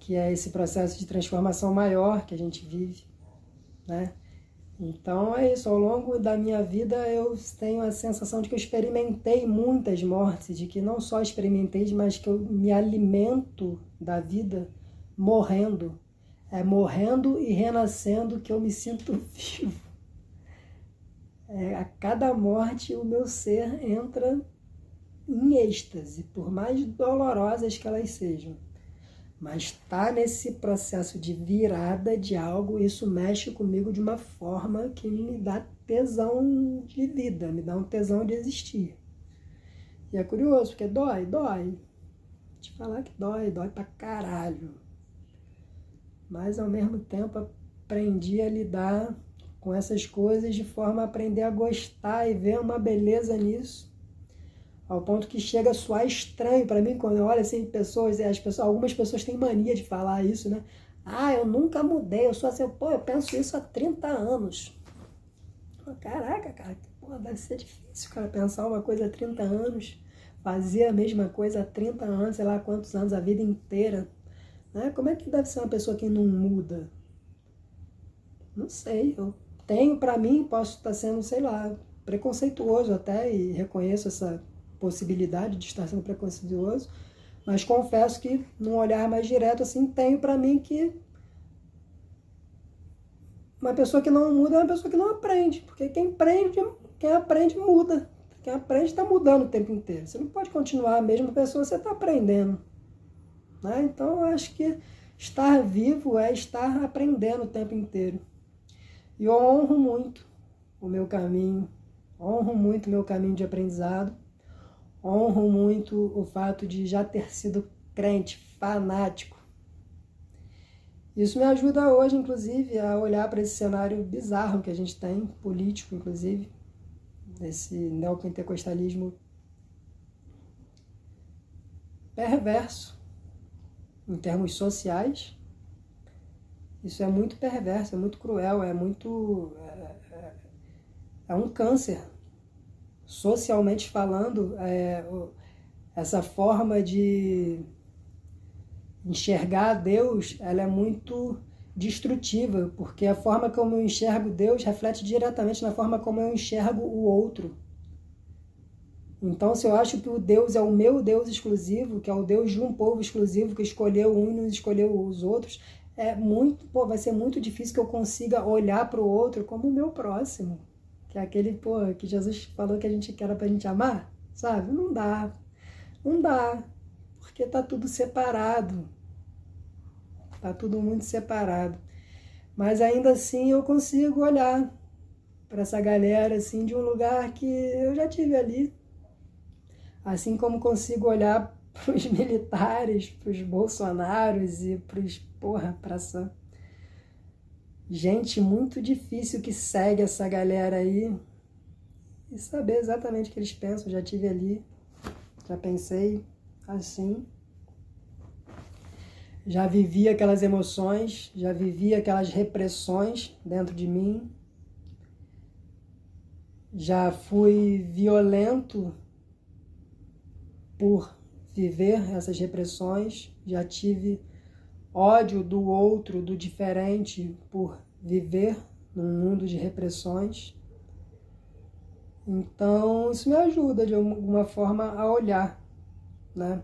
que é esse processo de transformação maior que a gente vive, né? Então é isso, ao longo da minha vida eu tenho a sensação de que eu experimentei muitas mortes, de que não só experimentei, mas que eu me alimento da vida morrendo. É morrendo e renascendo que eu me sinto vivo. É, a cada morte o meu ser entra em êxtase, por mais dolorosas que elas sejam. Mas tá nesse processo de virada de algo, isso mexe comigo de uma forma que me dá tesão de vida, me dá um tesão de existir. E é curioso, porque dói, dói. Te falar que dói, dói pra caralho. Mas ao mesmo tempo aprendi a lidar com essas coisas de forma a aprender a gostar e ver uma beleza nisso ao ponto que chega a soar estranho para mim quando eu olho assim pessoas, as pessoas, algumas pessoas têm mania de falar isso, né? Ah, eu nunca mudei, eu sou assim, pô, eu penso isso há 30 anos. Caraca, cara, pô, deve ser difícil, cara, pensar uma coisa há 30 anos, fazer a mesma coisa há 30 anos, sei lá quantos anos, a vida inteira. Né? Como é que deve ser uma pessoa que não muda? Não sei, eu tenho para mim, posso estar sendo, sei lá, preconceituoso até e reconheço essa possibilidade de estar sendo preconceituoso, mas confesso que num olhar mais direto assim tenho para mim que uma pessoa que não muda é uma pessoa que não aprende, porque quem aprende, quem aprende muda. Quem aprende está mudando o tempo inteiro. Você não pode continuar a mesma pessoa, você está aprendendo. Né? Então eu acho que estar vivo é estar aprendendo o tempo inteiro. E eu honro muito o meu caminho, honro muito o meu caminho de aprendizado honro muito o fato de já ter sido crente, fanático. Isso me ajuda hoje, inclusive, a olhar para esse cenário bizarro que a gente tem, político, inclusive, desse neopentecostalismo perverso em termos sociais. Isso é muito perverso, é muito cruel, é muito. é, é, é um câncer socialmente falando, é, essa forma de enxergar Deus, ela é muito destrutiva, porque a forma como eu enxergo Deus reflete diretamente na forma como eu enxergo o outro. Então, se eu acho que o Deus é o meu Deus exclusivo, que é o Deus de um povo exclusivo que escolheu um e não escolheu os outros, é muito, pô, vai ser muito difícil que eu consiga olhar para o outro como o meu próximo. Que é aquele, pô, que Jesus falou que a gente quer pra gente amar, sabe? Não dá. Não dá. Porque tá tudo separado. Tá tudo muito separado. Mas ainda assim eu consigo olhar para essa galera assim de um lugar que eu já tive ali. Assim como consigo olhar para os militares, para os bolsonaros e para os porra, para essa gente muito difícil que segue essa galera aí e saber exatamente o que eles pensam. Já tive ali, já pensei assim, já vivi aquelas emoções, já vivi aquelas repressões dentro de mim, já fui violento por viver essas repressões, já tive ódio do outro, do diferente, por viver num mundo de repressões. Então, isso me ajuda de alguma forma a olhar, né?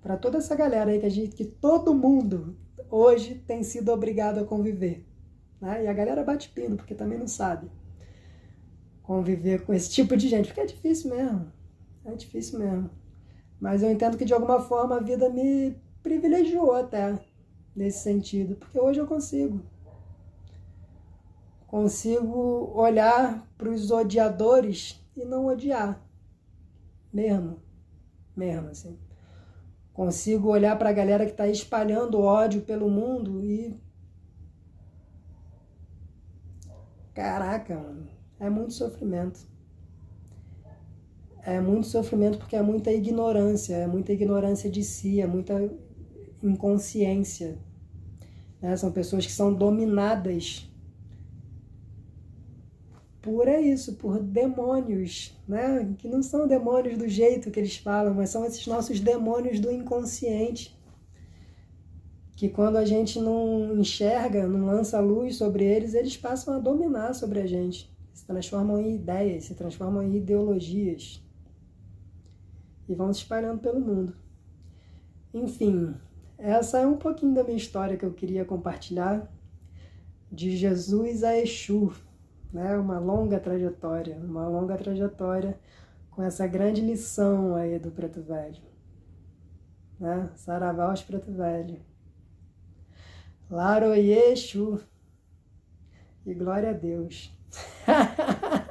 Para toda essa galera aí que a gente, que todo mundo hoje tem sido obrigado a conviver, né? E a galera bate pino porque também não sabe conviver com esse tipo de gente, porque é difícil mesmo. É difícil mesmo. Mas eu entendo que de alguma forma a vida me privilegiou até nesse sentido, porque hoje eu consigo. Consigo olhar para os odiadores e não odiar. Mesmo. Mesmo assim. Consigo olhar para a galera que está espalhando ódio pelo mundo e. Caraca, mano. É muito sofrimento. É muito sofrimento porque é muita ignorância, é muita ignorância de si, é muita inconsciência. Né? São pessoas que são dominadas por é isso, por demônios, né? Que não são demônios do jeito que eles falam, mas são esses nossos demônios do inconsciente. Que quando a gente não enxerga, não lança luz sobre eles, eles passam a dominar sobre a gente. Se transformam em ideias, se transformam em ideologias. E vão se espalhando pelo mundo. Enfim, essa é um pouquinho da minha história que eu queria compartilhar. De Jesus a Exu né? Uma longa trajetória, uma longa trajetória com essa grande lição aí do Preto Velho, né? Saravá aos Preto Velho. Laroyexu e glória a Deus.